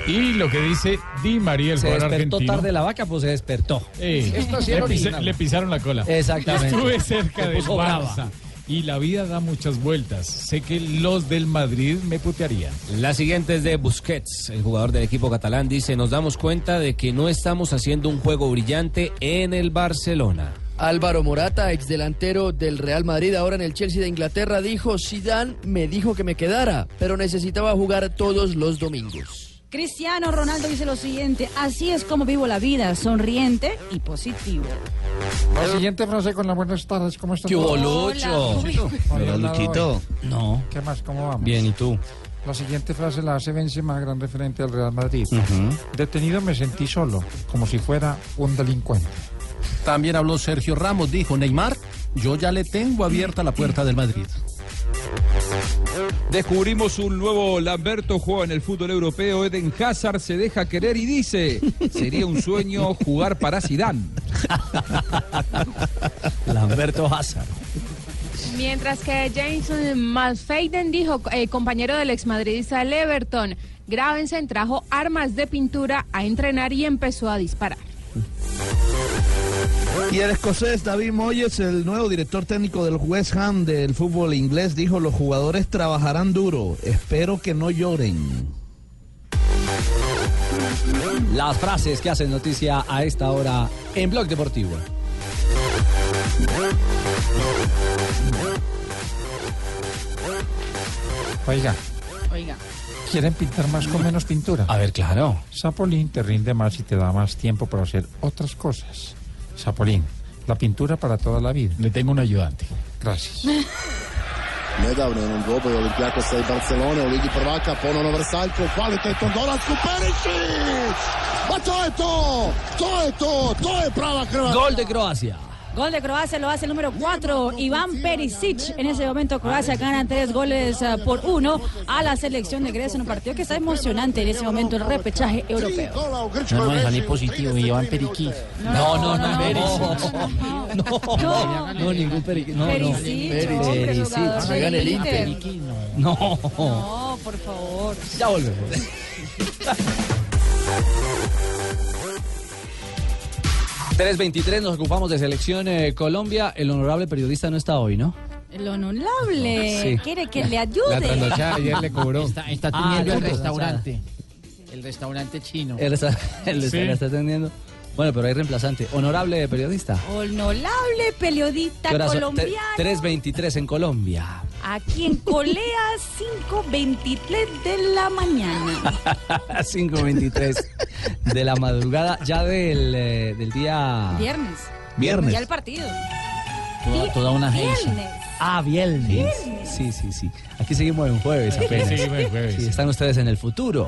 Y lo que dice Di María, el Se jugador despertó tarde la vaca, pues se despertó. Eh, Esto sí le, pisa- le pisaron la cola. Exactamente. Estuve cerca Se del. Barça. Y la vida da muchas vueltas. Sé que los del Madrid me putearían. La siguiente es de Busquets, el jugador del equipo catalán. Dice, nos damos cuenta de que no estamos haciendo un juego brillante en el Barcelona. Álvaro Morata, ex delantero del Real Madrid, ahora en el Chelsea de Inglaterra, dijo, Zidane me dijo que me quedara, pero necesitaba jugar todos los domingos. Cristiano Ronaldo dice lo siguiente, así es como vivo la vida, sonriente y positivo. La siguiente frase con las buenas tardes, ¿cómo están? ¿Qué hubo, todos? Lucho? Hola, Hola, Luchito. No. ¿Qué más? ¿Cómo vamos? Bien, ¿y tú? La siguiente frase la hace Benzema, gran referente al Real Madrid. Detenido me sentí solo, como si fuera un delincuente. También habló Sergio Ramos, dijo Neymar, yo ya le tengo abierta la puerta del Madrid. Descubrimos un nuevo Lamberto juega en el fútbol europeo. Eden Hazard se deja querer y dice: Sería un sueño jugar para Zidane. Lamberto Hazard. Mientras que Jason Malfeiden dijo, eh, compañero del exmadridista del Everton, Gravensen trajo armas de pintura a entrenar y empezó a disparar. Y el escocés David Moyes, el nuevo director técnico del West Ham del fútbol inglés, dijo, los jugadores trabajarán duro, espero que no lloren. Las frases que hacen noticia a esta hora en Blog Deportivo. Oiga, Oiga. ¿Quieren pintar más con menos pintura? A ver, claro. Sapolín te rinde más y te da más tiempo para hacer otras cosas. Sapolín, la pintura para toda la vida. Le tengo un ayudante. Gracias. Nedavno je onom dvoboju Olimpijakosa i Barcelone u Ligi prvaka ponovno Vrsaljko, kvalitetan dolasku Perišić! Pa to je to! To je to! To je prava Hrvatska! Gol de Croacia. Gol de Croacia lo hace el número 4, Iván Perisic. En ese momento Croacia gana tres goles ah, por uno a la selección de Grecia en un partido que está emocionante en ese momento, el repechaje europeo. No, no, salí positivo llevan periquí. No, no, no, no. No, no, ningún periqui. No, no. Perisic, hombre, Perisic. Hagan el Inter. Inter. No. No, por favor. Ya volvemos. 3.23 nos ocupamos de selección eh, Colombia. El honorable periodista no está hoy, ¿no? El honorable. Sí. Quiere que le ayude. Está, está Ah, teniendo la el restaurante. El restaurante chino. Él está, Sí. atendiendo. Bueno, pero hay reemplazante. Honorable periodista. Honorable periodista colombiano. Tre- 3.23 en Colombia. Aquí en Colea, 5.23 de la mañana. 5.23 de la madrugada, ya del, eh, del día... Viernes. Viernes. Ya el partido. Toda, toda una agencia. Viernes. Ah, viernes. Viernes. Sí, sí, sí. Aquí seguimos en jueves apenas. Sí, seguimos en jueves. Sí, están ustedes en el futuro.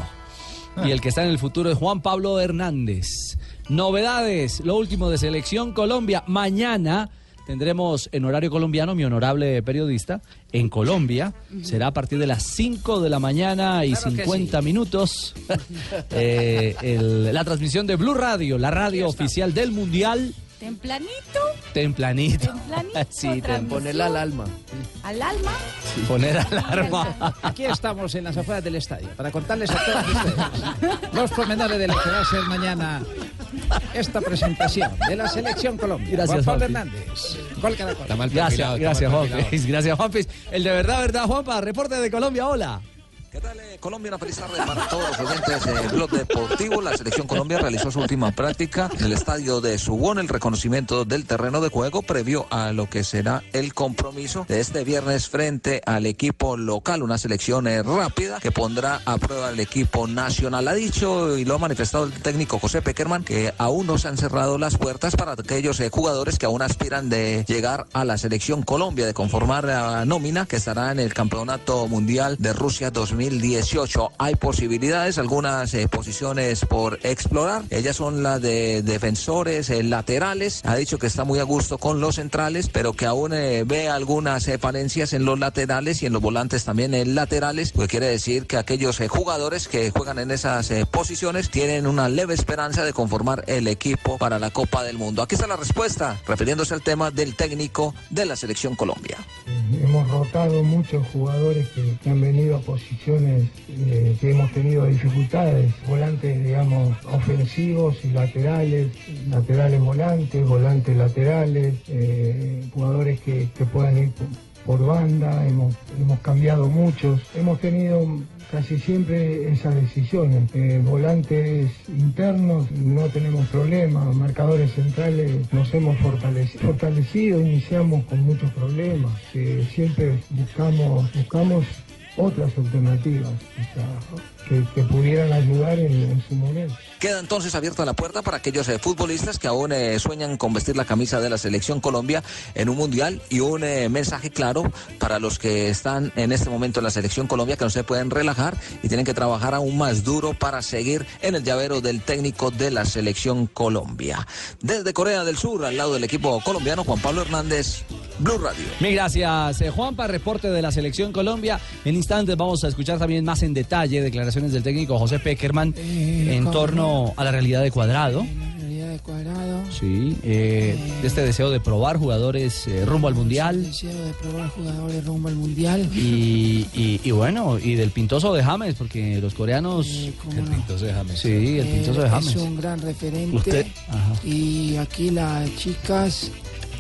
Y el que está en el futuro es Juan Pablo Hernández. Novedades, lo último de Selección Colombia. Mañana tendremos en horario colombiano mi honorable periodista en Colombia. Será a partir de las 5 de la mañana y Claro que 50 minutos. Eh, el- la transmisión de Blue Radio, la radio oficial del Mundial. Templanito, Templanito. Templanito, Sí. Ponerla al alma. al alma. poner alarma. Aquí estamos en las afueras del estadio para contarles a todos ustedes los pormenores de lo que va a ser mañana esta presentación de la selección Colombia. Gracias, Juan Pablo Juanpi. Hernández. Gol Caracol. Gracias, gracias, Juanpis. Gracias, Juanpis. El de verdad, verdad, Juanpa. Reporte de Colombia, hola. ¿Qué tal, eh, Colombia? Una feliz tarde para todos los oyentes de Blog Deportivo. La selección Colombia realizó su última práctica en el estadio de Subón, el reconocimiento del terreno de juego previo a lo que será el compromiso de este viernes frente al equipo local. Una selección eh, rápida que pondrá a prueba al equipo nacional. Ha dicho y lo ha manifestado el técnico José Peckerman que aún no se han cerrado las puertas para aquellos eh, jugadores que aún aspiran de llegar a la selección Colombia, de conformar la nómina que estará en el Campeonato Mundial de Rusia 2018. Hay posibilidades, algunas eh, posiciones por explorar. Ellas son las de defensores, eh, laterales. Ha dicho que está muy a gusto con los centrales, pero que aún eh, ve algunas falencias en los laterales y en los volantes también en laterales, pues quiere decir que aquellos jugadores que juegan en esas posiciones tienen una leve esperanza de conformar el equipo para la Copa del Mundo. Aquí está la respuesta, refiriéndose al tema del técnico de la selección Colombia. Hemos rotado muchos jugadores que, han venido a posiciones eh, que hemos tenido dificultades, volantes, digamos, ofensivos y laterales, laterales volantes, volantes laterales, eh, jugadores que, que puedan ir por, por banda, hemos, hemos cambiado muchos, hemos tenido casi siempre esas decisiones. Volantes internos no tenemos problemas, marcadores centrales nos hemos fortaleci- fortalecido, iniciamos con muchos problemas. Eh, siempre buscamos, buscamos otras alternativas que, que pudieran ayudar en, en su momento. Queda entonces abierta la puerta para aquellos eh, futbolistas que aún eh, sueñan con vestir la camisa de la selección Colombia en un mundial y un eh, mensaje claro para los que están en este momento en la selección Colombia que no se pueden relajar y tienen que trabajar aún más duro para seguir en el llavero del técnico de la selección Colombia. Desde Corea del Sur, al lado del equipo colombiano, Juan Pablo Hernández, Blue Radio. Mil gracias, eh, Juanpa. Reporte de la Selección Colombia. En instantes vamos a escuchar también más en detalle declaraciones del técnico José Peckerman en ¿cómo? torno a la realidad de Cuadrado. Realidad de cuadrado. Sí, eh, de este deseo de probar jugadores eh, rumbo al Mundial. Deseo de probar jugadores rumbo al mundial. Y, y- y bueno, y del pintoso de James, porque los coreanos. el pintoso de James. Sí, el pintoso de Eh, James. Es un gran referente. Usted- Ajá. Y aquí las chicas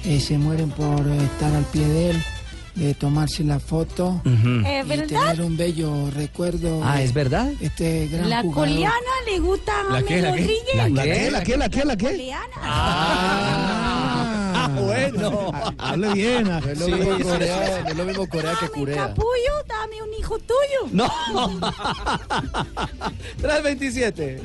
eh, se mueren por eh, estar al pie de él, de tomarse la foto Ujú. ¿Es y verdad? tener un bello recuerdo. Ah, ¿es verdad? Este gran La jugador. coleana le gusta a ¿La qué, la qué? ¿La ¿La qué? ¿La qué? ¿La qué? ¿La qué? Coleana. Ah, bueno. Hable bien. No es lo, Sí, mismo Corea, no es lo mismo Corea que Corea. Capullo, dame un hijo tuyo. No. 327.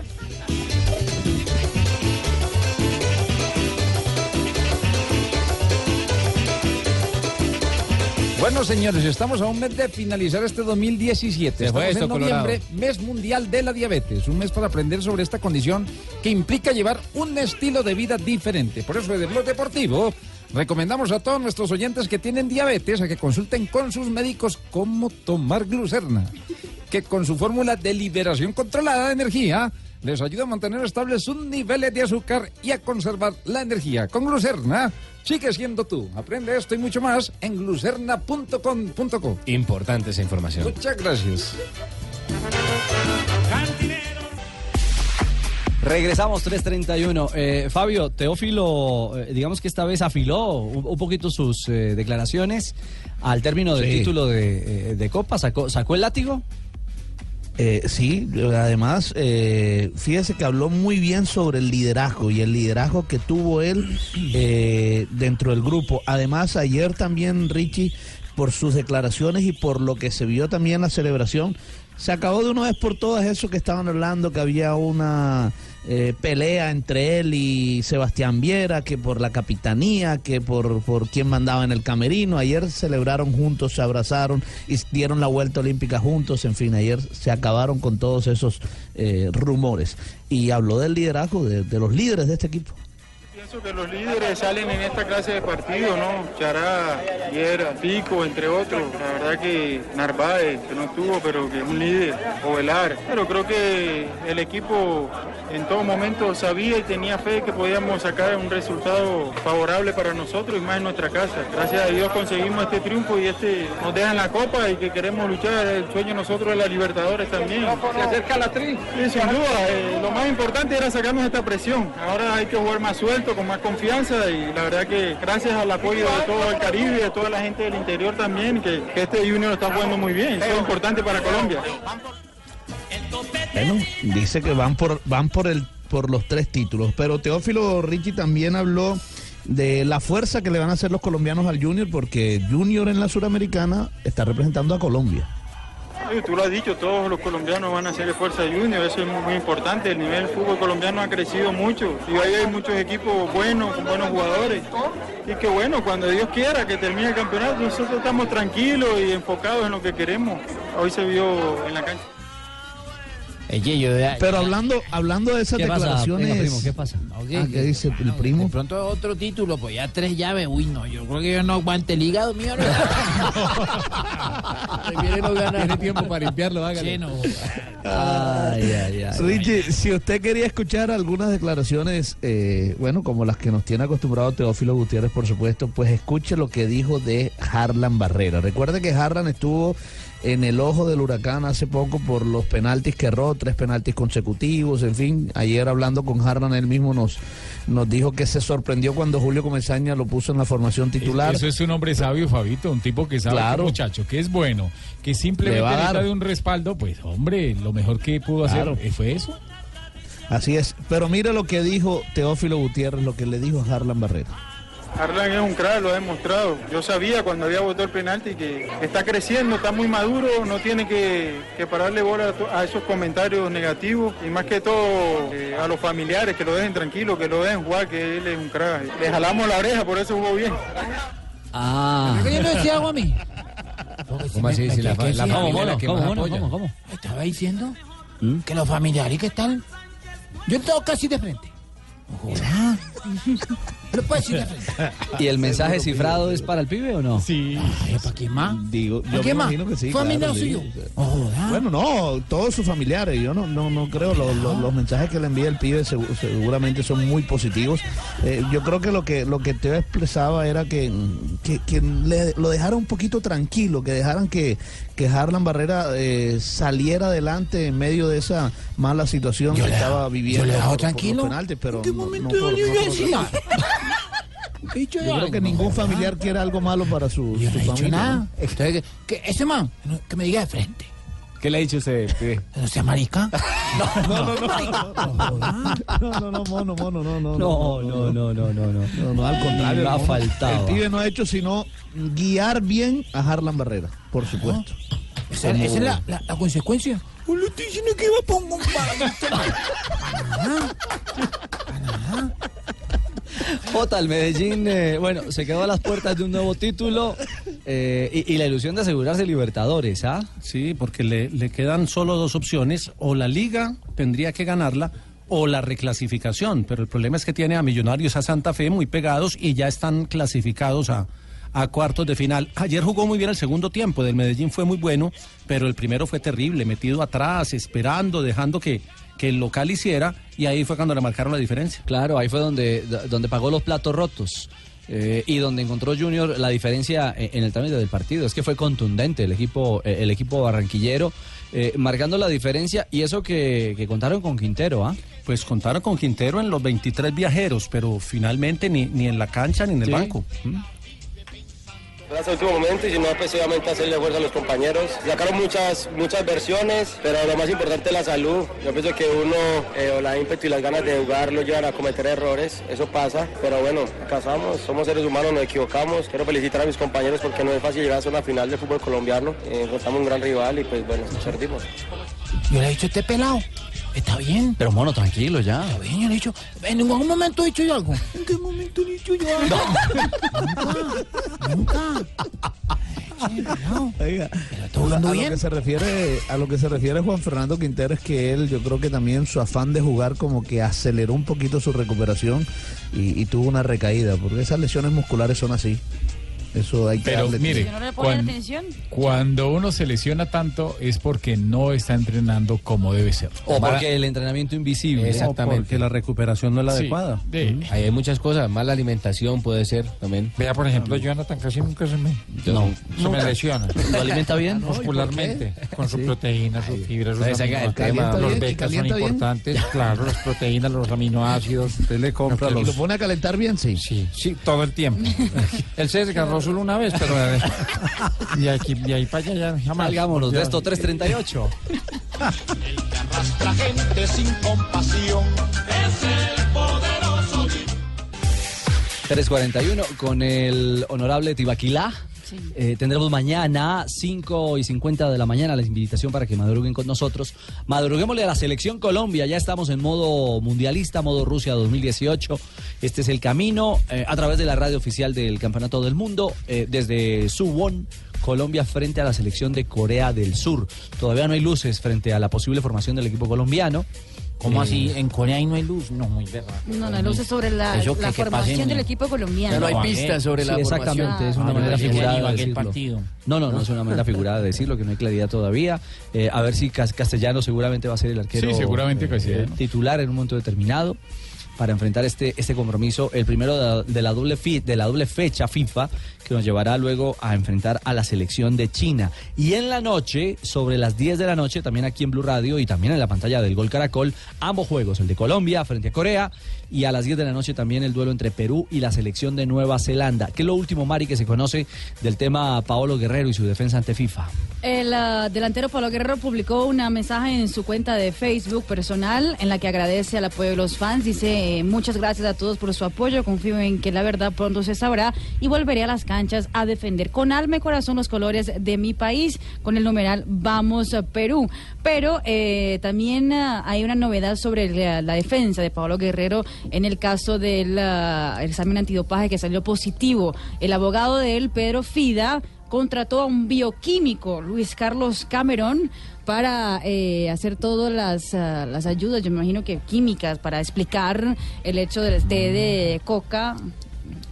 Bueno, señores, estamos a un mes de finalizar este 2017. Se fue Estamos esto, en noviembre, mes mundial de la diabetes. Un mes para aprender sobre esta condición que implica llevar un estilo de vida diferente. Por eso, desde Blog Deportivo, recomendamos a todos nuestros oyentes que tienen diabetes a que consulten con sus médicos cómo tomar glucerna. Que con su fórmula de liberación controlada de energía les ayuda a mantener estables sus niveles de azúcar y a conservar la energía. Con glucerna, sigue siendo tú. Aprende esto y mucho más en glucerna.com.co. Importante esa información. Muchas gracias. Regresamos 3.31. Eh, Fabio, Teófilo, eh, digamos que esta vez afiló un, un poquito sus eh, declaraciones al término del Sí. título de, eh, de Copa. ¿Sacó, ¿Sacó el látigo? Eh, sí, además, eh, fíjese que habló muy bien sobre el liderazgo y el liderazgo que tuvo él eh, dentro del grupo. Además, ayer también Richie, por sus declaraciones y por lo que se vio también la celebración, se acabó de una vez por todas eso que estaban hablando, que había una eh, pelea entre él y Sebastián Viera, que por la capitanía, que por, por quién mandaba en el camerino. Ayer celebraron juntos, se abrazaron y dieron la vuelta olímpica juntos. En fin, ayer se acabaron con todos esos eh, rumores. Y habló del liderazgo, de, de los líderes de este equipo. Pienso que los líderes salen en esta clase de partido, ¿no? Chará, Viera, Pico, entre otros. La verdad que Narváez, que no estuvo, pero que es un líder, Ovelar. Pero creo que el equipo en todo momento sabía y tenía fe que podíamos sacar un resultado favorable para nosotros y más en nuestra casa. Gracias a Dios conseguimos este triunfo y este nos deja en la copa y que queremos luchar. El sueño nosotros de la Libertadores también. Se acerca la tri. Sí, sin duda. eh, lo más importante era sacarnos esta presión. Ahora hay que jugar más suelto, más confianza y la verdad que gracias al apoyo de todo el Caribe de toda la gente del interior también, que, este Junior está jugando muy bien. Es importante para Colombia. Bueno, dice que van por van por el por los tres títulos, pero Teófilo Richie también habló de la fuerza que le van a hacer los colombianos al Junior porque Junior en la Suramericana está representando a Colombia. Tú lo has dicho, todos los colombianos van a hacer fuerza junior, eso es muy, muy importante. El nivel del fútbol colombiano ha crecido mucho y ahí hay muchos equipos buenos, con buenos jugadores. Y que bueno, cuando Dios quiera que termine el campeonato, nosotros estamos tranquilos y enfocados en lo que queremos. Hoy se vio en la cancha. Pero hablando hablando de esas ¿Qué pasa? declaraciones, Venga, primo, ¿qué pasa? Ah, ¿qué dice el primo? De pronto otro título, pues ya tres llaves. Uy, no, yo creo que yo no aguante el hígado mío. No. Tiene tiempo para limpiarlo, hágale. Sí, no. Ay, ay, ay. Richie, si usted quería escuchar algunas declaraciones, eh, bueno, como las que nos tiene acostumbrado Teófilo Gutiérrez, por supuesto, pues escuche lo que dijo de Harlan Barrera. Recuerde que Harlan estuvo en el ojo del huracán hace poco por los penaltis que erró, tres penaltis consecutivos, en fin, ayer hablando con Harlan él mismo nos, nos dijo que se sorprendió cuando Julio Comesaña lo puso en la formación titular. Eso es un hombre sabio, Fabito, un tipo que sabe, Claro. que muchacho, que es bueno, que Le simplemente va a necesita dar. de un respaldo, pues hombre, lo mejor que pudo Claro. hacer fue eso. Así es, pero mire lo que dijo Teófilo Gutiérrez, lo que le dijo a Harlan Barrera. Arlan es un crack, lo ha demostrado. Yo sabía cuando había votado el penalti que está creciendo, está muy maduro, no tiene que, que pararle bola a, esos comentarios negativos y más que todo eh, a los familiares que lo dejen tranquilo, que lo dejen jugar, que él es un crack. Le jalamos la oreja, por eso jugó bien. Ah. ¿Por qué yo no decía algo a mí? ¿Cómo así? Si la, fa- la ¿Cómo, la que cómo, más cómo, apoya. cómo, cómo? Estaba diciendo que los familiares que están. Yo he estado casi de frente. Joder. Lo puedes decir de frente. ¿Y el mensaje cifrado es para el pibe o no? Sí. Ay, ¿Para quién más? Digo, ¿Para yo quién más? imagino que sí. ¿Familia claro, o suyo? sí. Joder. Bueno, no, todos sus familiares, yo no, no, no creo, lo- lo- los mensajes que le envía el pibe segu- seguramente son muy positivos. Eh, yo creo que lo que lo que te expresaba era que, que, que le- lo dejara un poquito tranquilo, que dejaran que, que Harlan Barrera eh, saliera adelante en medio de esa mala situación Yo que le- estaba viviendo. yo le dejo por- por los tranquilo. pero ¿En qué no- no momento por- yo no iba a por decir otra nada? cosa. He dicho Yo creo que ningún familiar quiere algo malo para su, Yo su no he dicho familia. nada. ¿no? Entonces, que, que ese man, no, que me diga de frente. ¿Qué le ha dicho ese pibe? No sea marica. No, no, no, no, no, no, mono, mono, no, no, No, no, no, no, no, no. No, no, al contrario. Ha faltado. El pibe no ha hecho sino guiar bien a Harlan Barrera, por supuesto. Esa, Como- esa es la, la, la consecuencia. Yo le estoy diciendo que iba a poner un. Jota, el Medellín, eh, bueno, se quedó a las puertas de un nuevo título eh, y, y la ilusión de asegurarse Libertadores, ¿ah? Sí, porque le, le quedan solo dos opciones. O la liga tendría que ganarla o la reclasificación. Pero el problema es que tiene a Millonarios a Santa Fe muy pegados y ya están clasificados a, a cuartos de final. Ayer jugó muy bien el segundo tiempo del Medellín, fue muy bueno, pero el primero fue terrible, metido atrás, esperando, dejando que, que el local hiciera y ahí fue cuando le marcaron la diferencia. Claro, ahí fue donde, donde pagó los platos rotos. eh, y donde encontró Junior la diferencia en, el trámite del partido. Es que fue contundente el equipo, eh, el equipo barranquillero, eh, marcando la diferencia y eso que, que contaron con Quintero, ¿ah? Pues contaron con Quintero en los 23 viajeros, pero finalmente ni, ni en la cancha ni en el Sí. banco. ¿Mm? Hasta el último momento y si no, pues obviamente hacerle fuerza a los compañeros. Sacaron muchas, muchas versiones, pero lo más importante es la salud. Yo pienso que uno, eh, o la ímpetu y las ganas de jugar lo llevan a cometer errores, eso pasa, pero bueno, casamos, somos seres humanos, nos equivocamos. Quiero felicitar a mis compañeros porque no es fácil llegar a una final del fútbol colombiano. Eh, encontramos un gran rival y pues bueno, perdimos. Yo le he dicho este pelado. Está bien. Pero mono, tranquilo ya. Está bien, yo le he dicho. En ningún momento he dicho yo algo. ¿En qué momento he dicho yo algo? Nunca. Nunca. Oiga, a, a bien. lo que se refiere a lo que se refiere Juan Fernando Quintero es que él yo creo que también su afán de jugar como que aceleró un poquito su recuperación y, y tuvo una recaída porque esas lesiones musculares son así eso hay que Pero darle mire. ¿No le ponen cuan- atención? cuando uno se lesiona tanto es porque no está entrenando como debe ser. O porque el entrenamiento invisible. Exactamente. porque la recuperación no es la Sí, adecuada. de- Ahí hay muchas cosas, mala alimentación puede ser también. Vea, por ejemplo, Jonathan casi nunca se me, No. se me lesiona. ¿Lo alimenta bien? Muscularmente, con su proteína, sus fibras, sus el aminoácidos. Los becas son importantes, claro, las proteínas, los aminoácidos. Usted le compra ¿Y los... lo pone a calentar bien? Sí. Sí, sí, todo el tiempo. Se desgarró solo una vez, pero eh, de aquí, de ahí para allá ya jamás. Salgámonos de esto 338. Arrastra gente sin compasión. Es el poderoso 341 con el honorable Tibaquilá. Eh, tendremos mañana 5 y 50 de la mañana la invitación para que madruguen con nosotros. Madruguémosle a la selección Colombia. Ya estamos en modo mundialista, modo Rusia 2018. Este es el camino eh, a través de la radio oficial del Campeonato del Mundo eh, desde Suwon. Colombia frente a la selección de Corea del Sur. Todavía no hay luces frente a la posible formación del equipo colombiano. ¿Cómo Eh, así? ¿En Corea ahí no hay luz? No, muy verdad. No, no, luces sobre la, Eso que- la que formación pasen- del equipo colombiano. No hay pistas sobre Sí, la exactamente, formación. es una Ah, manera pensé que figurada iba de aquel decirlo. partido. No, no, no es una manera figurada de decirlo, que no hay claridad todavía. Eh, a ver si Cas- Castellano seguramente va a ser el arquero Sí, seguramente Castellano. titular en un momento determinado para enfrentar este, este compromiso, el primero de, la- de la doble fi- de la doble fecha FIFA que nos llevará luego a enfrentar a la selección de China. Y en la noche, sobre las 10 de la noche, también aquí en Blue Radio y también en la pantalla del Gol Caracol, ambos juegos, el de Colombia frente a Corea y a las 10 de la noche también el duelo entre Perú y la selección de Nueva Zelanda. ¿Qué es lo último, Mari, que se conoce del tema Paolo Guerrero y su defensa ante FIFA? El ah, delantero Pablo Guerrero publicó una mensaje en su cuenta de Facebook personal en la que agradece al apoyo de los fans. Dice, eh, muchas gracias a todos por su apoyo, confío en que la verdad pronto se sabrá y volveré a las canchas a defender con alma y corazón los colores de mi país con el numeral Vamos Perú. Pero eh, también ah, hay una novedad sobre la, defensa de Pablo Guerrero en el caso del ah, examen antidopaje que salió positivo. El abogado de él, Pedro Fida, contrató a un bioquímico, Luis Carlos Cameron, para eh, hacer todas las, ah, las ayudas, yo me imagino que químicas, para explicar el hecho del té de coca.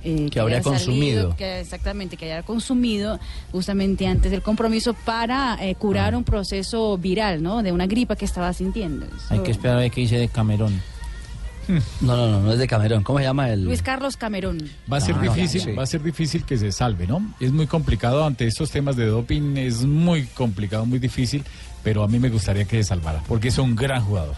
Eh, Que habría haya salido, consumido. que exactamente, que haya consumido justamente antes del compromiso para eh, curar un proceso viral, ¿no? De una gripa que estaba sintiendo. Hay Eso- que esperar a ver qué dice de Camerón. No, no, no, no es de Camerón. ¿Cómo se llama el...? Luis Carlos Camerón. Va a ser Ah, difícil, sí. va a ser difícil que se salve, ¿no? Es muy complicado ante estos temas de doping, es muy complicado, muy difícil, pero a mí me gustaría que se salvara, porque es un gran jugador.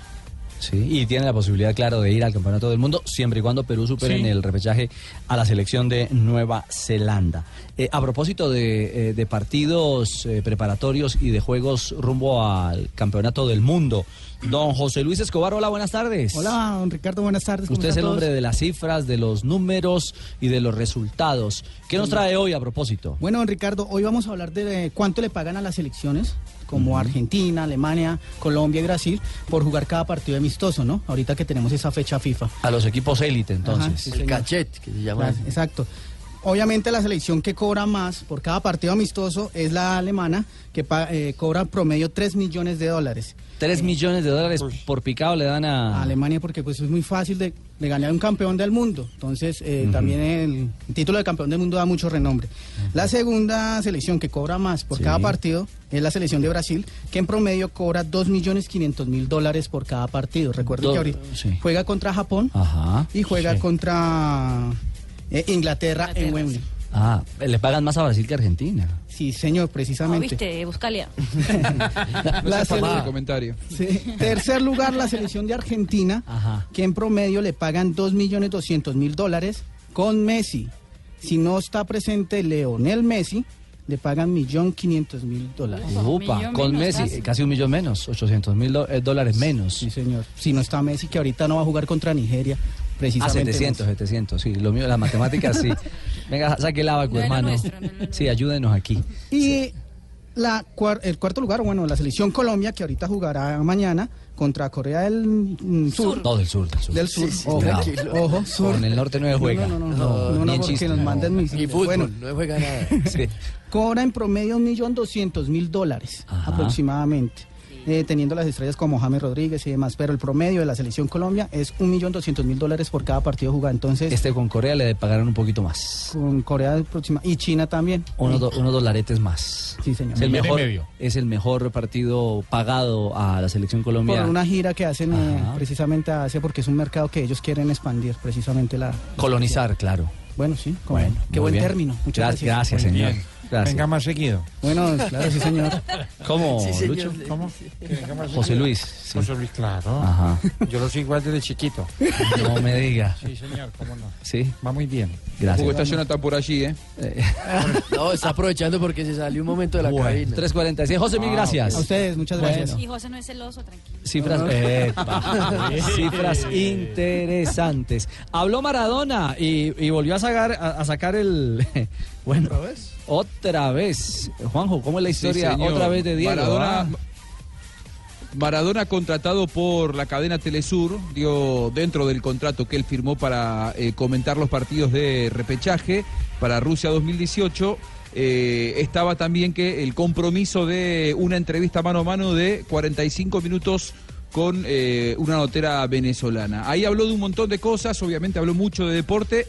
Sí, y tiene la posibilidad, claro, de ir al Campeonato del Mundo, siempre y cuando Perú supere Sí. en el repechaje a la selección de Nueva Zelanda. Eh, a propósito de, eh, de partidos eh, preparatorios y de juegos rumbo al Campeonato del Mundo, don José Luis Escobar, hola, buenas tardes. Hola, don Ricardo, buenas tardes. ¿cómo Usted es el hombre de las cifras, de los números y de los resultados. ¿Qué nos trae hoy a propósito? Bueno, don Ricardo, hoy vamos a hablar de cuánto le pagan a las selecciones, como Argentina, Alemania, Colombia y Brasil, por jugar cada partido amistoso, ¿no? Ahorita que tenemos esa fecha FIFA. A los equipos élite, entonces. Ajá, sí, El cachet, que se llama. Claro, exacto. Obviamente la selección que cobra más por cada partido amistoso es la alemana, que eh, cobra promedio 3 millones de dólares. Tres millones de dólares por picado le dan a... a Alemania porque pues es muy fácil de, de ganar un campeón del mundo. Entonces eh, también el, título de campeón del mundo da mucho renombre. La segunda selección que cobra más por Sí. cada partido es la selección de Brasil, que en promedio cobra 2.500.000 dólares por cada partido. Recuerden Do- que ahorita sí. juega contra Japón Ajá. y juega Sí. contra eh, Inglaterra, en Wembley. Ah, le pagan más a Brasil que a Argentina. Sí, señor, Ah, precisamente. ¿Viste, Buscalia? La comentario. Sí. Tercer lugar, la selección de Argentina, Ajá. que en promedio le pagan 2.200.000 dólares con Messi. Si no está presente Leonel Messi, le pagan millón quinientos mil dólares. Upa, con Messi, casi. un millón menos, 800 mil eh, dólares menos. Sí, señor. Si no está Messi, que ahorita no va a jugar contra Nigeria, Ah, precisamente. 700, 700, sí. Lo mío, las matemáticas, sí. Venga, saque el abaco, No hermano. Sí, ayúdenos aquí. Y la, el cuarto lugar, bueno, la selección Colombia, que ahorita jugará mañana contra Corea del mm, Sur. No, del sur, del sur. Del sur, Sí, sí, ojo, ojo, sur. Con el norte no juega. No, no, no, No, no, no, porque nos manden mis... Ni fútbol, Bueno, no juega nada. Sí. cobra en promedio un millón doscientos mil dólares aproximadamente. Eh, teniendo las estrellas como James Rodríguez y demás, pero el promedio de la selección Colombia es un millón doscientos mil dólares por cada partido jugado. Entonces, Este con Corea le pagarán un poquito más. con Corea próxima y China también. Unos, do- unos dolaretes más. Sí, señor. Es el, mejor, medio. es el mejor partido pagado a la selección Colombia. Por una gira que hacen eh, precisamente a Asia porque es un mercado que ellos quieren expandir precisamente la... Colonizar, claro. Bueno, sí, como- Bueno, qué buen bien. término. Muchas Gracias, gracias. señor. Gracias. Venga más seguido. Bueno, claro, sí, señor. ¿Cómo, Sí, señor. Lucho? ¿Cómo? José Luis. sí. José Luis, claro. Ajá. Yo lo sigo igual desde chiquito. No me diga. Sí, señor, cómo no. Sí. Va muy bien. Gracias. Tampoco está Jonathan por allí, ¿eh? No, está aprovechando porque se salió un momento de la Bueno, cabina. 3.46. José, mil Ah, gracias. A ustedes, muchas Bueno. gracias. Y José no es celoso, tranquilo. Cifras, cifras interesantes. Habló Maradona y, y volvió a sacar, a, a sacar el. Bueno, ¿Otra vez? Otra vez. Juanjo, ¿cómo es la historia otra vez de Diego? Maradona, ah? Maradona contratado por la cadena Telesur, dio dentro del contrato que él firmó para eh, comentar los partidos de repechaje para Rusia 2018. eh, estaba también que el compromiso de una entrevista mano a mano de 45 minutos con eh, una notera venezolana. Ahí habló de un montón de cosas, obviamente habló mucho de deporte,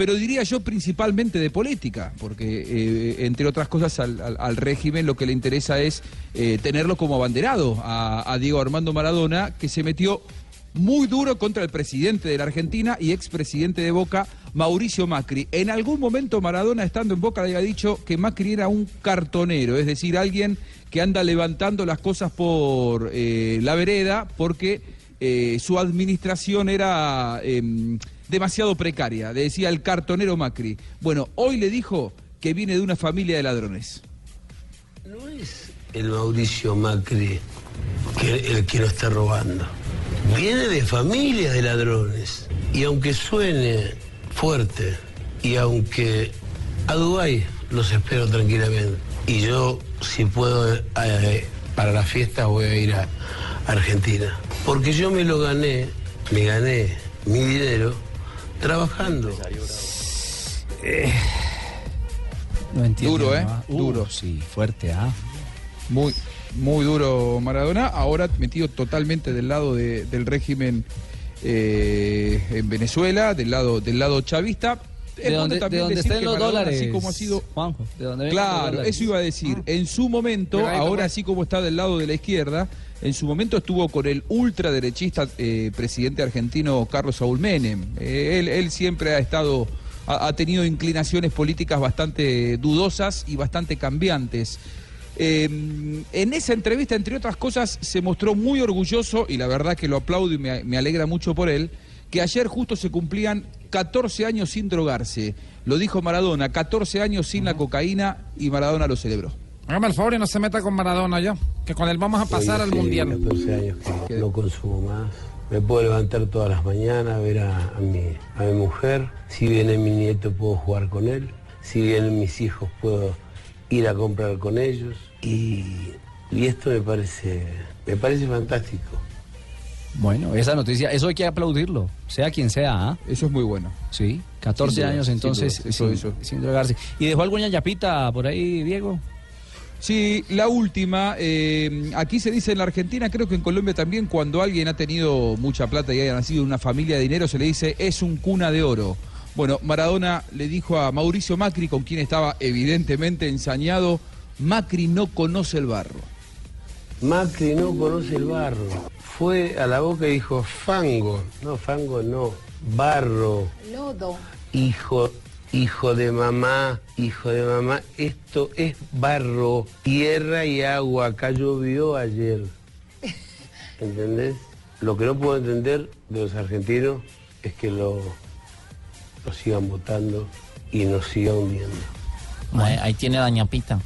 pero diría yo principalmente de política, porque eh, entre otras cosas al, régimen lo que le interesa es eh, tenerlo como abanderado a, a Diego Armando Maradona, que se metió muy duro contra el presidente de la Argentina y expresidente de Boca, Mauricio Macri. En algún momento Maradona, estando en Boca, le había dicho que Macri era un cartonero, es decir, alguien que anda levantando las cosas por eh, la vereda, porque eh, su administración era em, demasiado precaria, le decía el cartonero Macri. Bueno, hoy le dijo que viene de una familia de ladrones. el Mauricio Macri que el que lo está robando. Viene de familia de ladrones. Y aunque suene fuerte, y aunque a Dubái los espero tranquilamente, y yo si puedo eh, para la fiesta voy a ir a Argentina. Porque yo me lo gané, me gané mi dinero trabajando. No entiendo. Duro, ¿eh? ¿no? Uh, Duro. Sí, fuerte, ¿ah? Muy, muy duro Maradona, ahora metido totalmente del lado de- del régimen eh, en Venezuela, del lado, del lado chavista. Es ¿De dónde, de decir estén los Maradona, dólares? Así como ha sido Juanjo, ¿de dónde Claro, dólares? eso iba a decir. En su momento, ahora así como está del lado de la izquierda, en su momento estuvo con el ultraderechista eh, presidente argentino Carlos Saúl Menem. Eh, él, él siempre ha estado, ha, ha tenido inclinaciones políticas bastante dudosas y bastante cambiantes. Eh, en esa entrevista, entre otras cosas, se mostró muy orgulloso, y la verdad que lo aplaudo y me, me alegra mucho por él, que ayer justo se cumplían 14 años sin drogarse. Lo dijo Maradona, 14 años sin la cocaína y Maradona lo celebró. Hágame el favor y no se meta con Maradona ya, que con él vamos a pasar al mundial. 14 años que no consumo más. Me puedo levantar todas las mañanas, ver a, a mi, a mi mujer. Si viene mi nieto puedo jugar con él. Si vienen mis hijos puedo ir a comprar con ellos. Y, y esto me parece, me parece fantástico. Bueno, esa noticia, eso hay que aplaudirlo, sea quien sea. ¿ah? Eso es muy bueno. Sí, 14 Sin duda, años sin entonces duda, eso, sin, eso. sin drogarse. ¿Y dejó alguna yapita por ahí, Diego? Sí, la última. eh, aquí se dice en la Argentina, creo que en Colombia también, cuando alguien ha tenido mucha plata y haya nacido en una familia de dinero, se le dice es un cuna de oro. Bueno, Maradona le dijo a Mauricio Macri, con quien estaba evidentemente ensañado, Macri no conoce el barro. Macri no conoce el barro. Fue a la boca y dijo fango. No, fango no. Barro. Lodo. Hijo, hijo de mamá, hijo de mamá. Esto es barro, tierra y agua. Acá llovió ayer. ¿Entendés? Lo que no puedo entender de los argentinos es que lo, lo sigan votando y nos siga hundiendo. Ahí, ahí tiene la ñapita.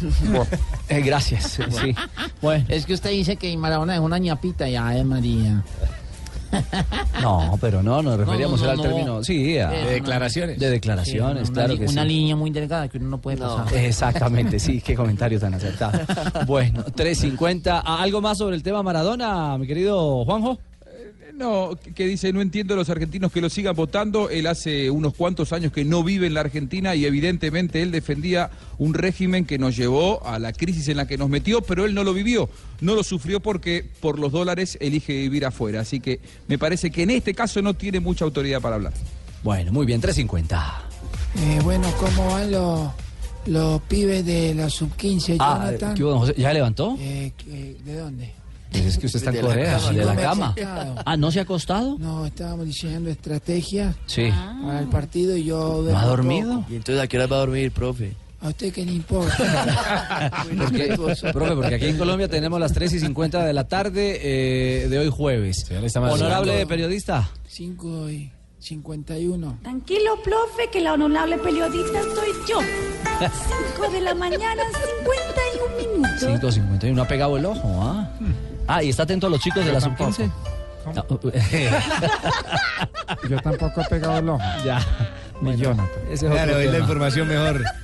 Eh, gracias. Sí. Bueno. Es que usted dice que Maradona es una ñapita y ay María. No, pero no, nos referíamos No, no, al no, término. no. Sí, a- De declaraciones. De declaraciones, Sí, una claro li- que Una sí. línea muy delgada que uno no puede pasar. Exactamente, sí, qué comentario tan acertado. Bueno, 3.50. Ah, ¿Algo más sobre el tema Maradona, mi querido Juanjo? No, que dice, no entiendo a los argentinos que lo sigan votando. Él hace unos cuantos años que no vive en la Argentina y evidentemente él defendía un régimen que nos llevó a la crisis en la que nos metió, pero él no lo vivió, no lo sufrió porque por los dólares elige vivir afuera. Así que me parece que en este caso no tiene mucha autoridad para hablar. Bueno, muy bien, 3.50. Eh, bueno, ¿cómo van los, los pibes de la sub-15, Ah, Jonathan? ¿qué hubo, don José? ¿Ya levantó? Eh, eh, ¿De dónde? Pues es que usted está en la Corea, cama. de la cama. Ah, ¿no se ha acostado? No, estábamos diseñando estrategias Sí. para el partido y yo... ¿No ha dormido? poco. ¿Y entonces a qué hora va a dormir, profe? ¿A usted qué le importa? Porque, profe, porque aquí en Colombia tenemos las 3 y 50 de la tarde eh, de hoy jueves. más Honorable periodista. 5 y 51. Tranquilo, profe, que la honorable periodista soy yo. 5 de la mañana, 51 minutos. 5.51, ha pegado el ojo, ¿ah? Ah, y está atento a los chicos de la sub-15. Yo tampoco he pegado el ojo. Ya. Ese es Claro, es la información mejor.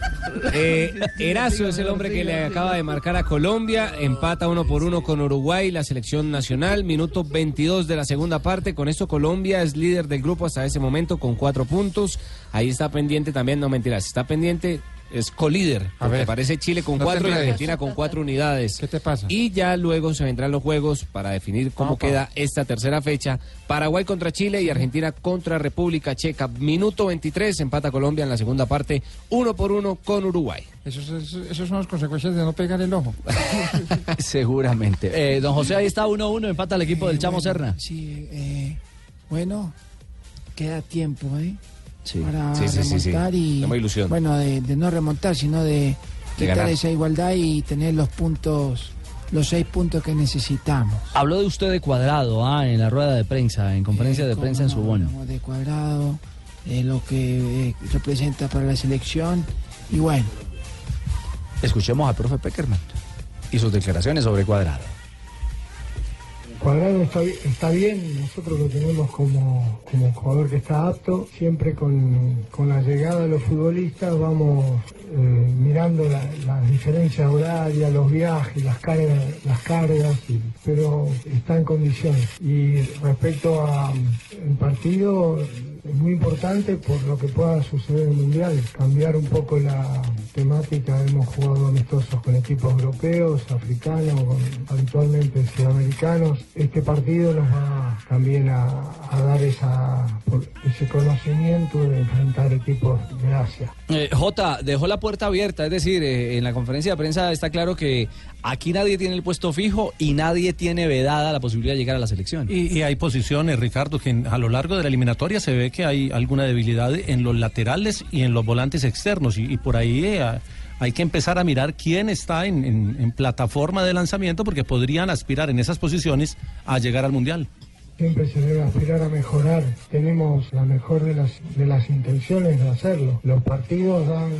Eh, Erazo es el hombre que le acaba de marcar a Colombia. Empata uno por uno con Uruguay, la selección nacional. Minuto 22 de la segunda parte. Con esto Colombia es líder del grupo hasta ese momento con cuatro puntos. Ahí está pendiente también, no mentiras, está pendiente. Es colíder, ver. aparece Chile con No cuatro y. Argentina con cuatro unidades. ¿Qué te pasa? Y ya luego se vendrán los juegos para definir cómo Opa. queda esta tercera fecha. Paraguay contra Chile y Argentina contra República Checa. Minuto 23, empata Colombia en la segunda parte, uno por uno con Uruguay. Esos, esos, esos son las consecuencias de no pegar el ojo. Seguramente. Eh, don José, ahí está 1-1, empata el equipo del Chamo Serna. Sí, eh, bueno, queda tiempo, ¿eh? Sí. Para Sí, sí, sí, sí. remontar y... Ilusión. Bueno, de, de no remontar, sino de quitar ganar. esa igualdad y tener los puntos, los seis puntos que necesitamos. Habló de usted de cuadrado ah, en la rueda de prensa, en conferencia de cómo prensa en su bono. hablamos de cuadrado, de lo que eh, representa para la selección y bueno. Escuchemos al profe Peckerman y sus declaraciones sobre cuadrado. Cuadrado está, está bien, nosotros lo tenemos como, como jugador que está apto. Siempre con, con la llegada de los futbolistas vamos eh, mirando la- las diferencias horarias, los viajes, las cargas, las cargas, pero está en condiciones. Y respecto al partido, es muy importante por lo que pueda suceder en el Mundial, cambiar un poco la temática. Hemos jugado amistosos con equipos europeos, africanos, con- habitualmente sudamericanos. Este partido nos va también a, a dar esa, ese conocimiento de enfrentar equipos de Asia. Eh, Jota, dejó la puerta abierta, es decir, eh, en la conferencia de prensa está claro que aquí nadie tiene el puesto fijo y nadie tiene vedada la posibilidad de llegar a la selección. Y, y hay posiciones, Ricardo, que a lo largo de la eliminatoria se ve que hay alguna debilidad en los laterales y en los volantes externos. Y, y por ahí eh, hay que empezar a mirar quién está en, en- en plataforma de lanzamiento porque podrían aspirar en esas posiciones a llegar al Mundial. Siempre se debe aspirar a mejorar. Tenemos la mejor de las, de las intenciones de hacerlo. Los partidos dan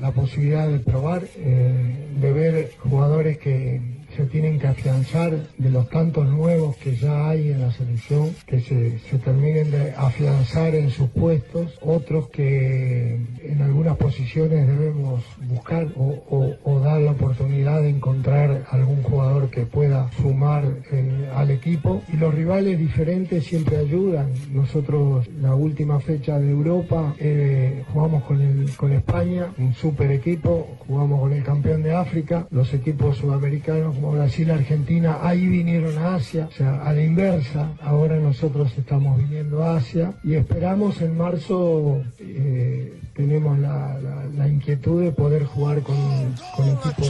la posibilidad de probar, eh, de ver jugadores que se tienen que afianzar de los tantos nuevos que ya hay en la selección, que se, terminen de afianzar en sus puestos, otros que en algunas posiciones debemos buscar o dar la oportunidad de encontrar algún jugador que pueda sumar eh, al equipo. Y los rivales diferentes siempre ayudan. Nosotros la última fecha de Europa eh, jugamos con, el, con España, un super equipo, jugamos con el campeón de África, los equipos sudamericanos como Brasil, Argentina, ahí vinieron a Asia, o sea, a la inversa, ahora nosotros estamos viniendo a Asia y esperamos en marzo, eh, tenemos la, la- la inquietud de poder jugar con, con equipos.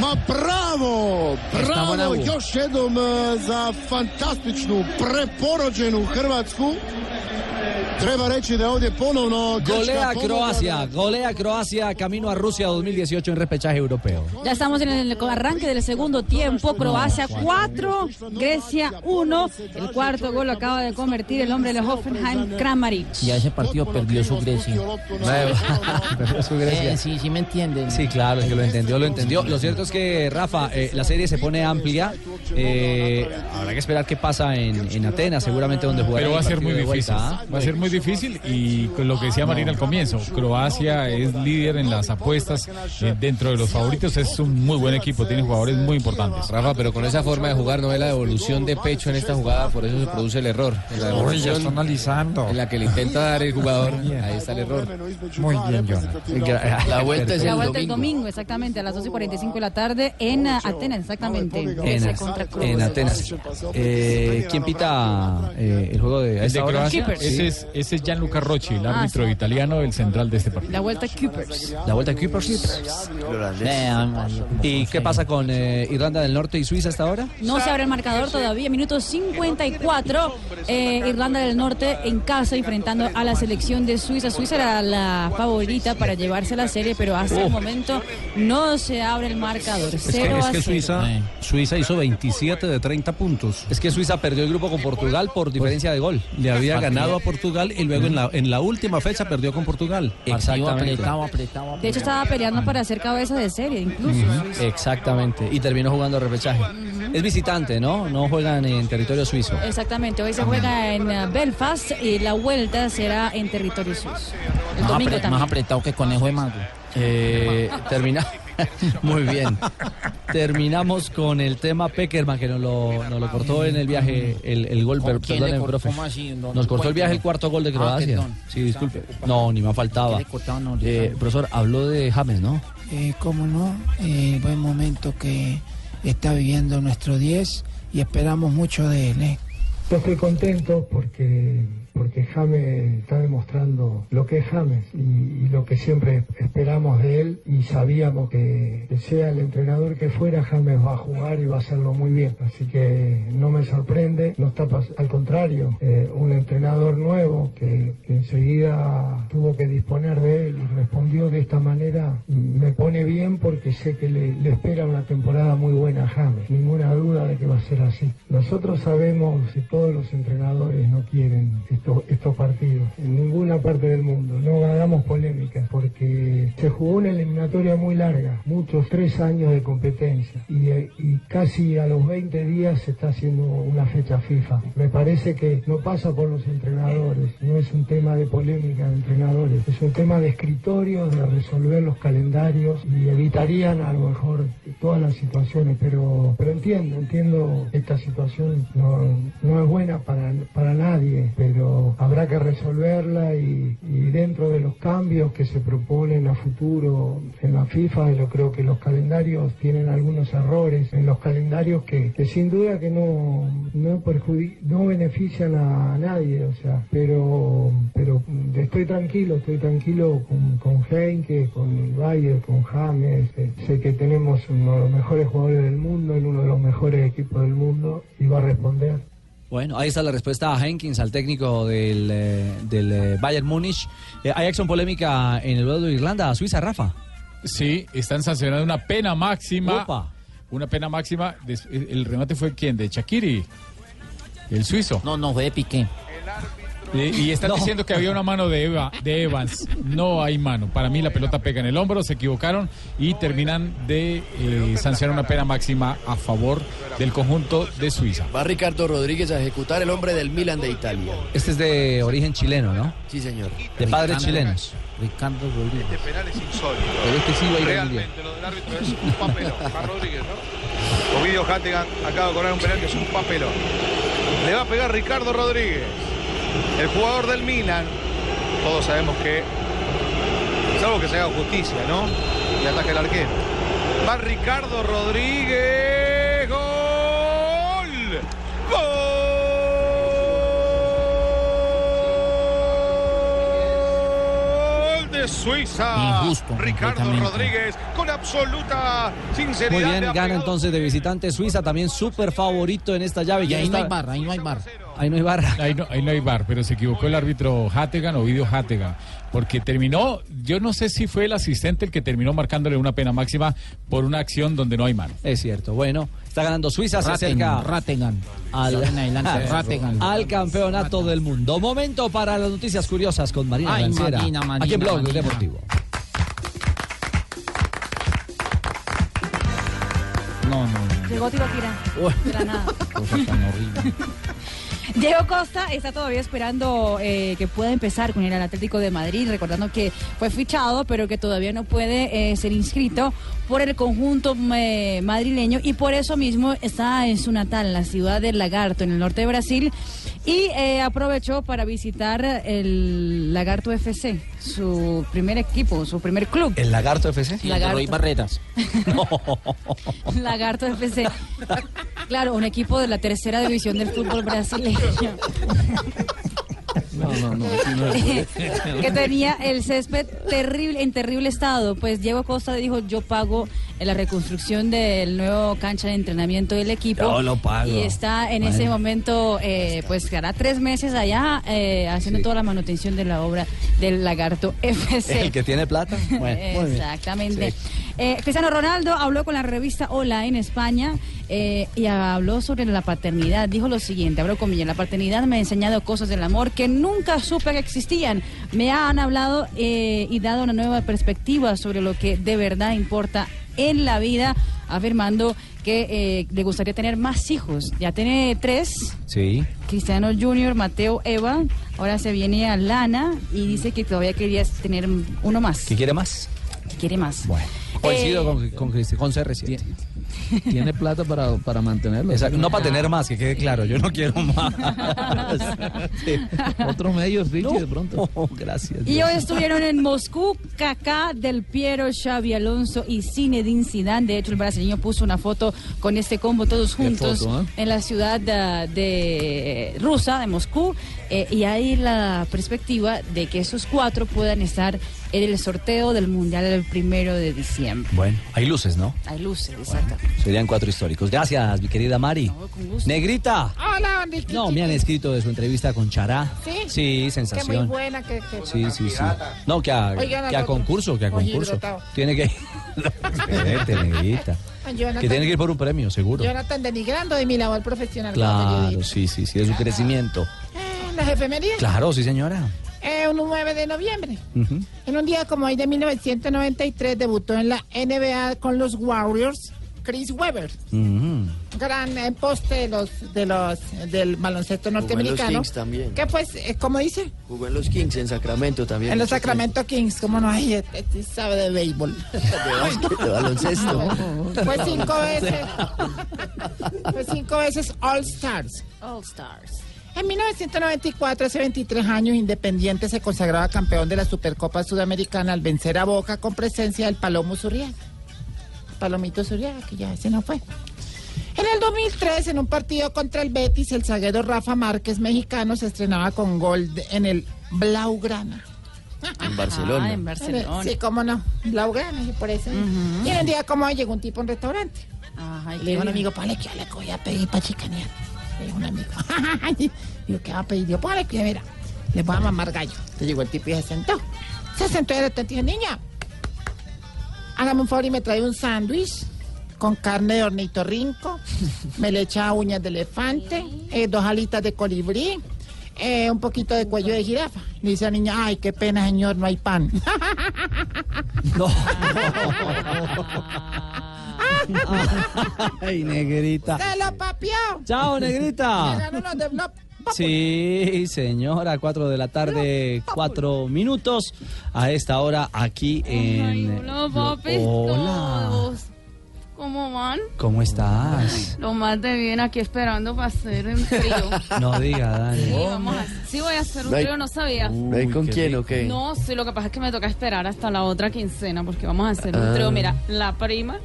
Ma bravo, bravo, još jednom e, za fantastičnu, preporođenu Hrvatsku. Treba reći da je ovdje ponovno Golea Croacia, golea Croacia camino a Rusia 2018 en repechaje europeo. Ya estamos en el arranque del segundo tiempo. Croacia 4, Grecia 1. El cuarto gol lo acaba de convertir el hombre de Hoffenheim, Kramaric. Ya ese partido perdió su Grecia. Perdió su Grecia. Eh, sí, sí me entienden. Sí, claro, es que lo entendió, lo entendió. Lo cierto es que, Rafa, eh, la serie se pone amplia. Eh, habrá que esperar qué pasa en, en Atenas, seguramente donde jugará. Pero va a el ser muy de vuelta, difícil. ¿ah? Va a ser muy difícil y con lo que decía Marina al comienzo, Croacia es líder en las apuestas eh, dentro de los favoritos. Es un muy buen equipo, tiene jugadores muy importantes. Rafa, pero con esa forma de jugar no es la devolución de pecho en esta jugada, por eso se produce el error. En la Uy, ya devolución está analizando. en la que le intenta dar el jugador, ahí está el error. Muy bien, Jonathan. La vuelta es La el vuelta el domingo. domingo, exactamente, a las 12 y 45 de la tarde en uh, Atenas, exactamente. En, en Atenas. Eh, ¿Quién pita eh, el juego de a El esta de hora? Croacia, ese es, ese es Gianluca Rocci, el Ah, árbitro sí. italiano, el central de este partido. La vuelta Coopers. La vuelta de Keepers. ¿Y qué pasa con eh, Irlanda del Norte y Suiza hasta ahora? No se abre el marcador todavía, minuto 54. eh, Irlanda del Norte en casa enfrentando a la selección de Suiza. Suiza era la favorita para llevarse la serie, pero hasta el momento no se abre el marcador. Es que, 0 es a que 0. Suiza, Suiza hizo 27 de 30 puntos. Es que Suiza perdió el grupo con Portugal por diferencia de gol. Le había ganado a Portugal y luego en la, en la última fecha perdió con Portugal. Exactamente. De hecho, estaba peleando para ser cabeza de serie, incluso. Exactamente. Y terminó jugando repechaje. Es visitante, ¿no? No juegan en territorio suizo. Exactamente, hoy se juega en uh, Belfast y la vuelta será en territorio suizo. El Más, domingo apre- más también. apretado que conejo de mago. Eh, termina. Muy bien. Terminamos con el tema Peckerman, que nos lo, nos lo cortó en el viaje el, el gol. per- Perdóneme, cortó? profe. ¿Cómo así? No, Nos no cortó el viaje el cuarto gol de Ah, Croacia. perdón. sí, disculpe. No, ni me faltaba. Eh, profesor, habló de James, ¿no? Eh, cómo no, eh, buen momento que está viviendo nuestro 10 y esperamos mucho de él. Yo estoy contento porque, porque James está demostrando lo que es James y, lo que siempre esperamos de él y sabíamos que, sea el entrenador que fuera, James va a jugar y va a hacerlo muy bien. Así que no me sorprende, no está al contrario, eh, un entrenador nuevo que, enseguida tuvo que disponer de él y respondió de esta manera, me pone bien porque sé que le, espera una temporada muy buena a James, ninguna duda de que va a ser así. Nosotros sabemos todos los entrenadores no quieren estos, partidos en ninguna parte del mundo, no hagamos polémicas porque se jugó una eliminatoria muy larga, muchos tres años de competencia y, y casi a los 20 días se está haciendo una fecha FIFA. Me parece que no pasa por los entrenadores, no es un tema de polémica de entrenadores, es un tema de escritorio, de resolver los calendarios y evitarían a lo mejor todas las situaciones, pero, pero entiendo, entiendo esta situación no, no es buena para, para nadie, pero habrá que resolverla y, y dentro de los cambios que se proponen a futuro en la FIFA, yo creo que los calendarios tienen algunos errores en los calendarios que, que sin duda que no, no, no benefician a nadie, o sea, pero, pero estoy tranquilo, estoy tranquilo con, con Heinke, con el Bayern, con James, eh, sé que tenemos uno de los mejores jugadores del mundo, en uno de los mejores equipos del mundo y va a responder. Bueno, ahí está la respuesta a Henkins, al técnico del, eh, del eh, Bayern Múnich. Eh, hay acción polémica en el duelo de Irlanda a Suiza, Rafa. Sí, están sancionando una pena máxima. Opa. Una pena máxima. El remate fue quién? De Shakiri, el suizo. No, no, fue de Piqué. Y, y están No. diciendo que había una mano de, Eva, de Evans. No hay mano. Para mí la pelota pega en el hombro, se equivocaron y terminan de eh, sancionar una pena máxima a favor del conjunto de Suiza. Va Ricardo Rodríguez a ejecutar el hombre del Milan de Italia. Este es de origen chileno, ¿no? Sí, señor. De padres chilenos. Ricardo Rodríguez. Este penal es insólito. Pero este sí va a ir a muy bien. Realmente lo del árbitro es un papelón. Juan Rodríguez, ¿no? Ovidio Hattigan acaba de cobrar un penal que es un papelón. Le va a pegar Ricardo Rodríguez, el jugador del Milan. Todos sabemos que, salvo que se haga justicia, ¿no? Y ataque el arquero. Va Ricardo Rodríguez. ¡Gol! ¡Gol! de Suiza. Injusto, Ricardo. Rodríguez con absoluta sinceridad. Muy bien, gana entonces de visitante Suiza, también súper favorito en esta llave. Y ¿Quién ahí no hay bar, ahí no hay bar. Ahí no hay bar. Ahí no, ahí no hay bar, pero se equivocó el árbitro Hattegan, Ovidio Hattegan, porque terminó, yo no sé si fue el asistente el que terminó marcándole una pena máxima por una acción donde no hay mano. Es cierto. Bueno, está ganando Suiza, se acerca Rattingham. al, adelante, Rattingham. al campeonato del mundo. Momento para las noticias curiosas con Marina Ay, Marina, Marina, aquí en Blog Marina. Deportivo. No, no, Llegó Tibaquira. De la nada. cosa tan horrible. Diego Costa está todavía esperando eh, que pueda empezar con el Atlético de Madrid, recordando que fue fichado, pero que todavía no puede eh, ser inscrito por el conjunto eh, madrileño y por eso mismo está en su natal, en la ciudad de Lagarto, en el norte de Brasil, y eh, aprovechó para visitar el Lagarto FC, su primer equipo, su primer club. ¿El Lagarto FC? Lagarto. Roy Barretas. Lagarto FC. Claro, un equipo de la tercera división del fútbol brasileño. No, no, no. que tenía el césped terrible, en terrible estado. Pues Diego Costa dijo, yo pago la reconstrucción del nuevo cancha de entrenamiento del equipo. Yo lo pago. Y está en ese momento, eh, pues que hará tres meses allá eh, haciendo toda la manutención de la obra del Lagarto FC. El que tiene plata. Bueno. Exactamente. Sí. Eh, Cristiano Ronaldo habló con la revista Hola en España eh, y habló sobre la paternidad. Dijo lo siguiente, habló comillas, la paternidad me ha enseñado cosas del amor que nunca supe que existían. Me han hablado y dado una nueva perspectiva sobre lo que de verdad importa en la vida, afirmando que eh, le gustaría tener más hijos. Ya tiene tres, Sí. Cristiano Junior, Mateo, Eva. Ahora se viene a Lana y dice que todavía quería tener uno más. ¿Qué quiere más? Quiere más. Bueno. Coincido Eh, con, con, con CR7. Tiene plata para, para mantenerlo. Exacto, No para tener más, que quede claro, yo no quiero más. Sí. Otro medio, Richie, de pronto. gracias. Y hoy estuvieron en Moscú Kaká, Del Piero, Xavi Alonso y Zinedine Zidane. De hecho, el brasileño puso una foto con este combo todos juntos foto, ¿eh? en la ciudad de, de rusa, de Moscú. Eh, y hay la perspectiva de que esos cuatro puedan estar en el sorteo del Mundial el primero de diciembre. Bueno, hay luces, ¿no? Hay luces, exacto. Serían cuatro históricos. Gracias, mi querida Mari. Negrita. Hola, Enrique. No, me han escrito de su entrevista con Chará. ¿Sí? Sí, Que muy sensación. buena, que... que- Sí, sí, sí. No, que a, Oigan al que a otro. concurso, que a concurso. hidratado. Tiene que Vete, negrita. Jonathan- Que tiene que ir por un premio, seguro. Jonathan denigrando de mi labor profesional. Claro, sí, sí, sí, de su crecimiento. Eh, Las efemerías. Claro, sí, señora. Eh, un 9 de noviembre. En un día como hoy de 1993 debutó en la NBA con los Warriors Chris Webber, gran eh, poste de los, de los del baloncesto Jugó en los norteamericano. Kings también. Que pues, eh, como dice, Jugó en los Kings en Sacramento también. en los Sacramento Kings, como no hay, este, este sabe de béisbol. De baloncesto. Fue cinco veces. Fue cinco veces All Stars. All Stars. En 1994, hace 23 años, Independiente se consagraba campeón de la Supercopa Sudamericana al vencer a Boca con presencia del Palomo Zurriaga. Palomito Zurriaga, que ya ese no fue. En el 2003, en un partido contra el Betis, el zaguero Rafa Márquez, mexicano, se estrenaba con gol de- en el Blaugrana. En Barcelona. Ah, en Barcelona. Sí, cómo no, Blaugrana, y por eso. Y en un día como hoy llegó un tipo a un restaurante. Ajá, ¿y Le qué dijo a un amigo, ponle que yo le voy a pedir para chicanear. Le dijo un amigo. Digo, ¿qué va a pedir? Digo, ponle que mira, le voy a mamar gallo. Entonces llegó el tipo y se sentó. Se sentó y repente dijo, niña, hágame un favor y me trae un sándwich con carne de ornitorrinco, me le echa uñas de elefante, eh, dos alitas de colibrí, eh, un poquito de cuello de jirafa. Le dice la niña, ay, qué pena, señor, no hay pan. No. Ay, negrita. ¡Se lo papió! Chao, negrita. Llegaron los de Blop. Sí, señora, 4 de la tarde, 4 minutos. A esta hora aquí en. Hola, papi. Hola. todos. ¿Cómo van? ¿Cómo estás? Lo más de bien aquí esperando para hacer un frío. No diga, Sí, Dani. vamos a, sí voy a hacer un frío, no sabía. ¿Ve con quién o qué? No, sí, lo que pasa es que me toca esperar hasta la otra quincena porque vamos a hacer un Ah. trío. Mira, la prima,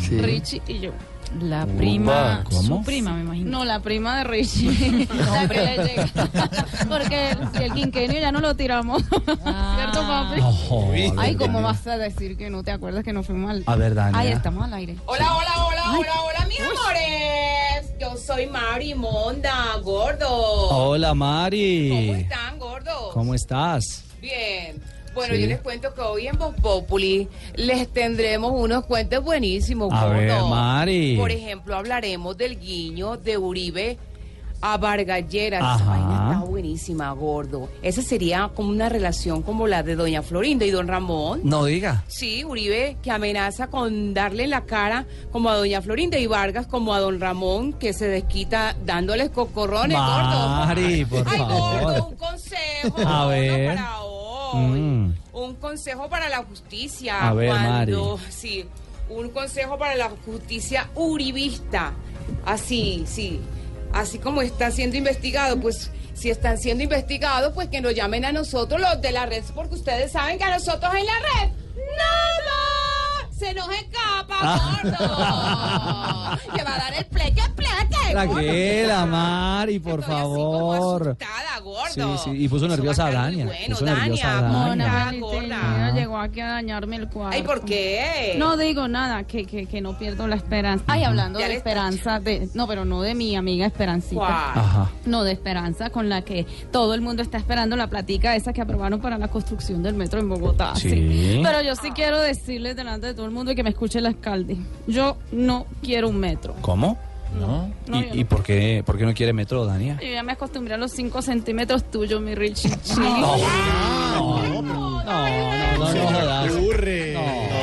Sí. Richie y yo. La prima, ¿cómo? su prima, me imagino. No, la prima de Richie. la que le llega. Porque el, el quinquenio ya no lo tiramos. ¿Cierto, papi? No, Ay, ¿cómo vas a decir que no te acuerdas que no fuimos al A ver, Dani. Ahí estamos al aire. Hola, hola, hola, hola, hola, mis amores. Yo soy Mari Monda, gordo. Hola Mari. ¿Cómo están, gordo? ¿Cómo estás? Bien. Bueno, Sí. yo les cuento que hoy en Voz Populi les tendremos unos cuentos buenísimos, A gordo. ver, Mari. Por ejemplo, hablaremos del guiño de Uribe a Vargallera. Esa vaina está buenísima, gordo. Esa sería como una relación como la de Doña Florinda y Don Ramón. No diga. Sí, Uribe que amenaza con darle la cara como a Doña Florinda y Vargas como a Don Ramón que se desquita dándoles cocorrones, gordo. Mari, por Ay, gordo, favor. un consejo. A gordo, ver. para. Mm. Un consejo para la justicia. A ver, cuando, Mari. Sí, un consejo para la justicia uribista. Así, sí. Así como está siendo investigado, pues si están siendo investigados, pues que nos llamen a nosotros los de la red, porque ustedes saben que a nosotros en la red nada se nos escapa, gordo. que va a dar el pleque, pleque. Tranquila, Mari, por favor. Sí, sí, y puso nerviosa a Dania. puso nerviosa a Dania. Ella llegó aquí a dañarme el cuadro. Ay, ¿por qué? No digo nada, que, que, que no pierdo la esperanza. Ay, hablando Ya de le esperanza, de, no, pero no de mi amiga Esperancita. No, de Esperanza, con la que todo el mundo está esperando la platica esa que aprobaron para la construcción del metro en Bogotá. Sí. Pero yo sí quiero decirles delante de todo el mundo y que me escuche el alcalde. Yo no quiero un metro. ¿Cómo? No. No, yo ¿Y, y por, qué, por qué no quiere metro, Dania? Yo ya me acostumbré a los 5 centímetros tuyos, mi Richie. No, no, no, no, no jodas. No.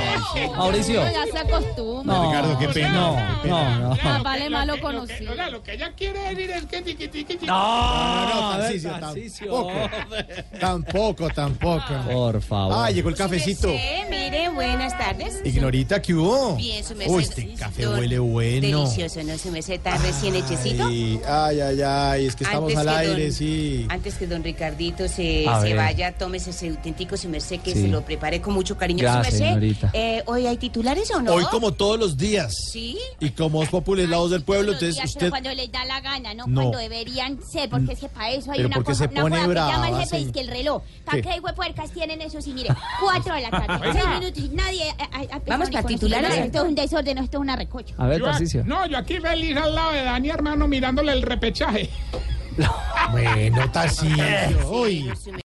Mauricio. Ya se acostumbra. No, Ricardo, qué pena. No, no, no. Más vale malo conocido. Lo que ella quiere decir es que tiqui, tiqui, tiqui. No, no, Tarcisio. tampoco. Tampoco, tampoco. Por favor. Ah, llegó el cafecito. Mire, buenas tardes. Ignorita, ¿qué hubo? Bien, su Uy, este café huele bueno. Delicioso, ¿no? Su mesa está recién hechecito. Ay, ay, ay, ay, es que estamos Antes al que aire, don- sí. Antes que don Ricardito se, se vaya, tómese ese auténtico su merced que Sí. se lo prepare con mucho cariño. Gracias, su merced, señorita. eh, ¿Hoy hay titulares o no? Hoy como todos los días. Sí. Y como es Popular la voz del pueblo, entonces días, usted... pero cuando les da la gana, ¿no? No. Cuando deberían ser, porque es que para eso hay Pero una porque cosa, se una pone cosa que llama el brava, jefe, señor. que el reloj. ¿Para ¿Qué? qué huepuercas tienen eso? Sí, mire, cuatro de la tarde, seis minutos y nadie ha- ha- ha empezado Vamos para titulares. Esto es un desorden, esto es una recocha. A ver, Yo. No, yo aquí feliz al lado de Dani, hermano, mirándole el repechaje. Bueno, Tarcisio, hoy.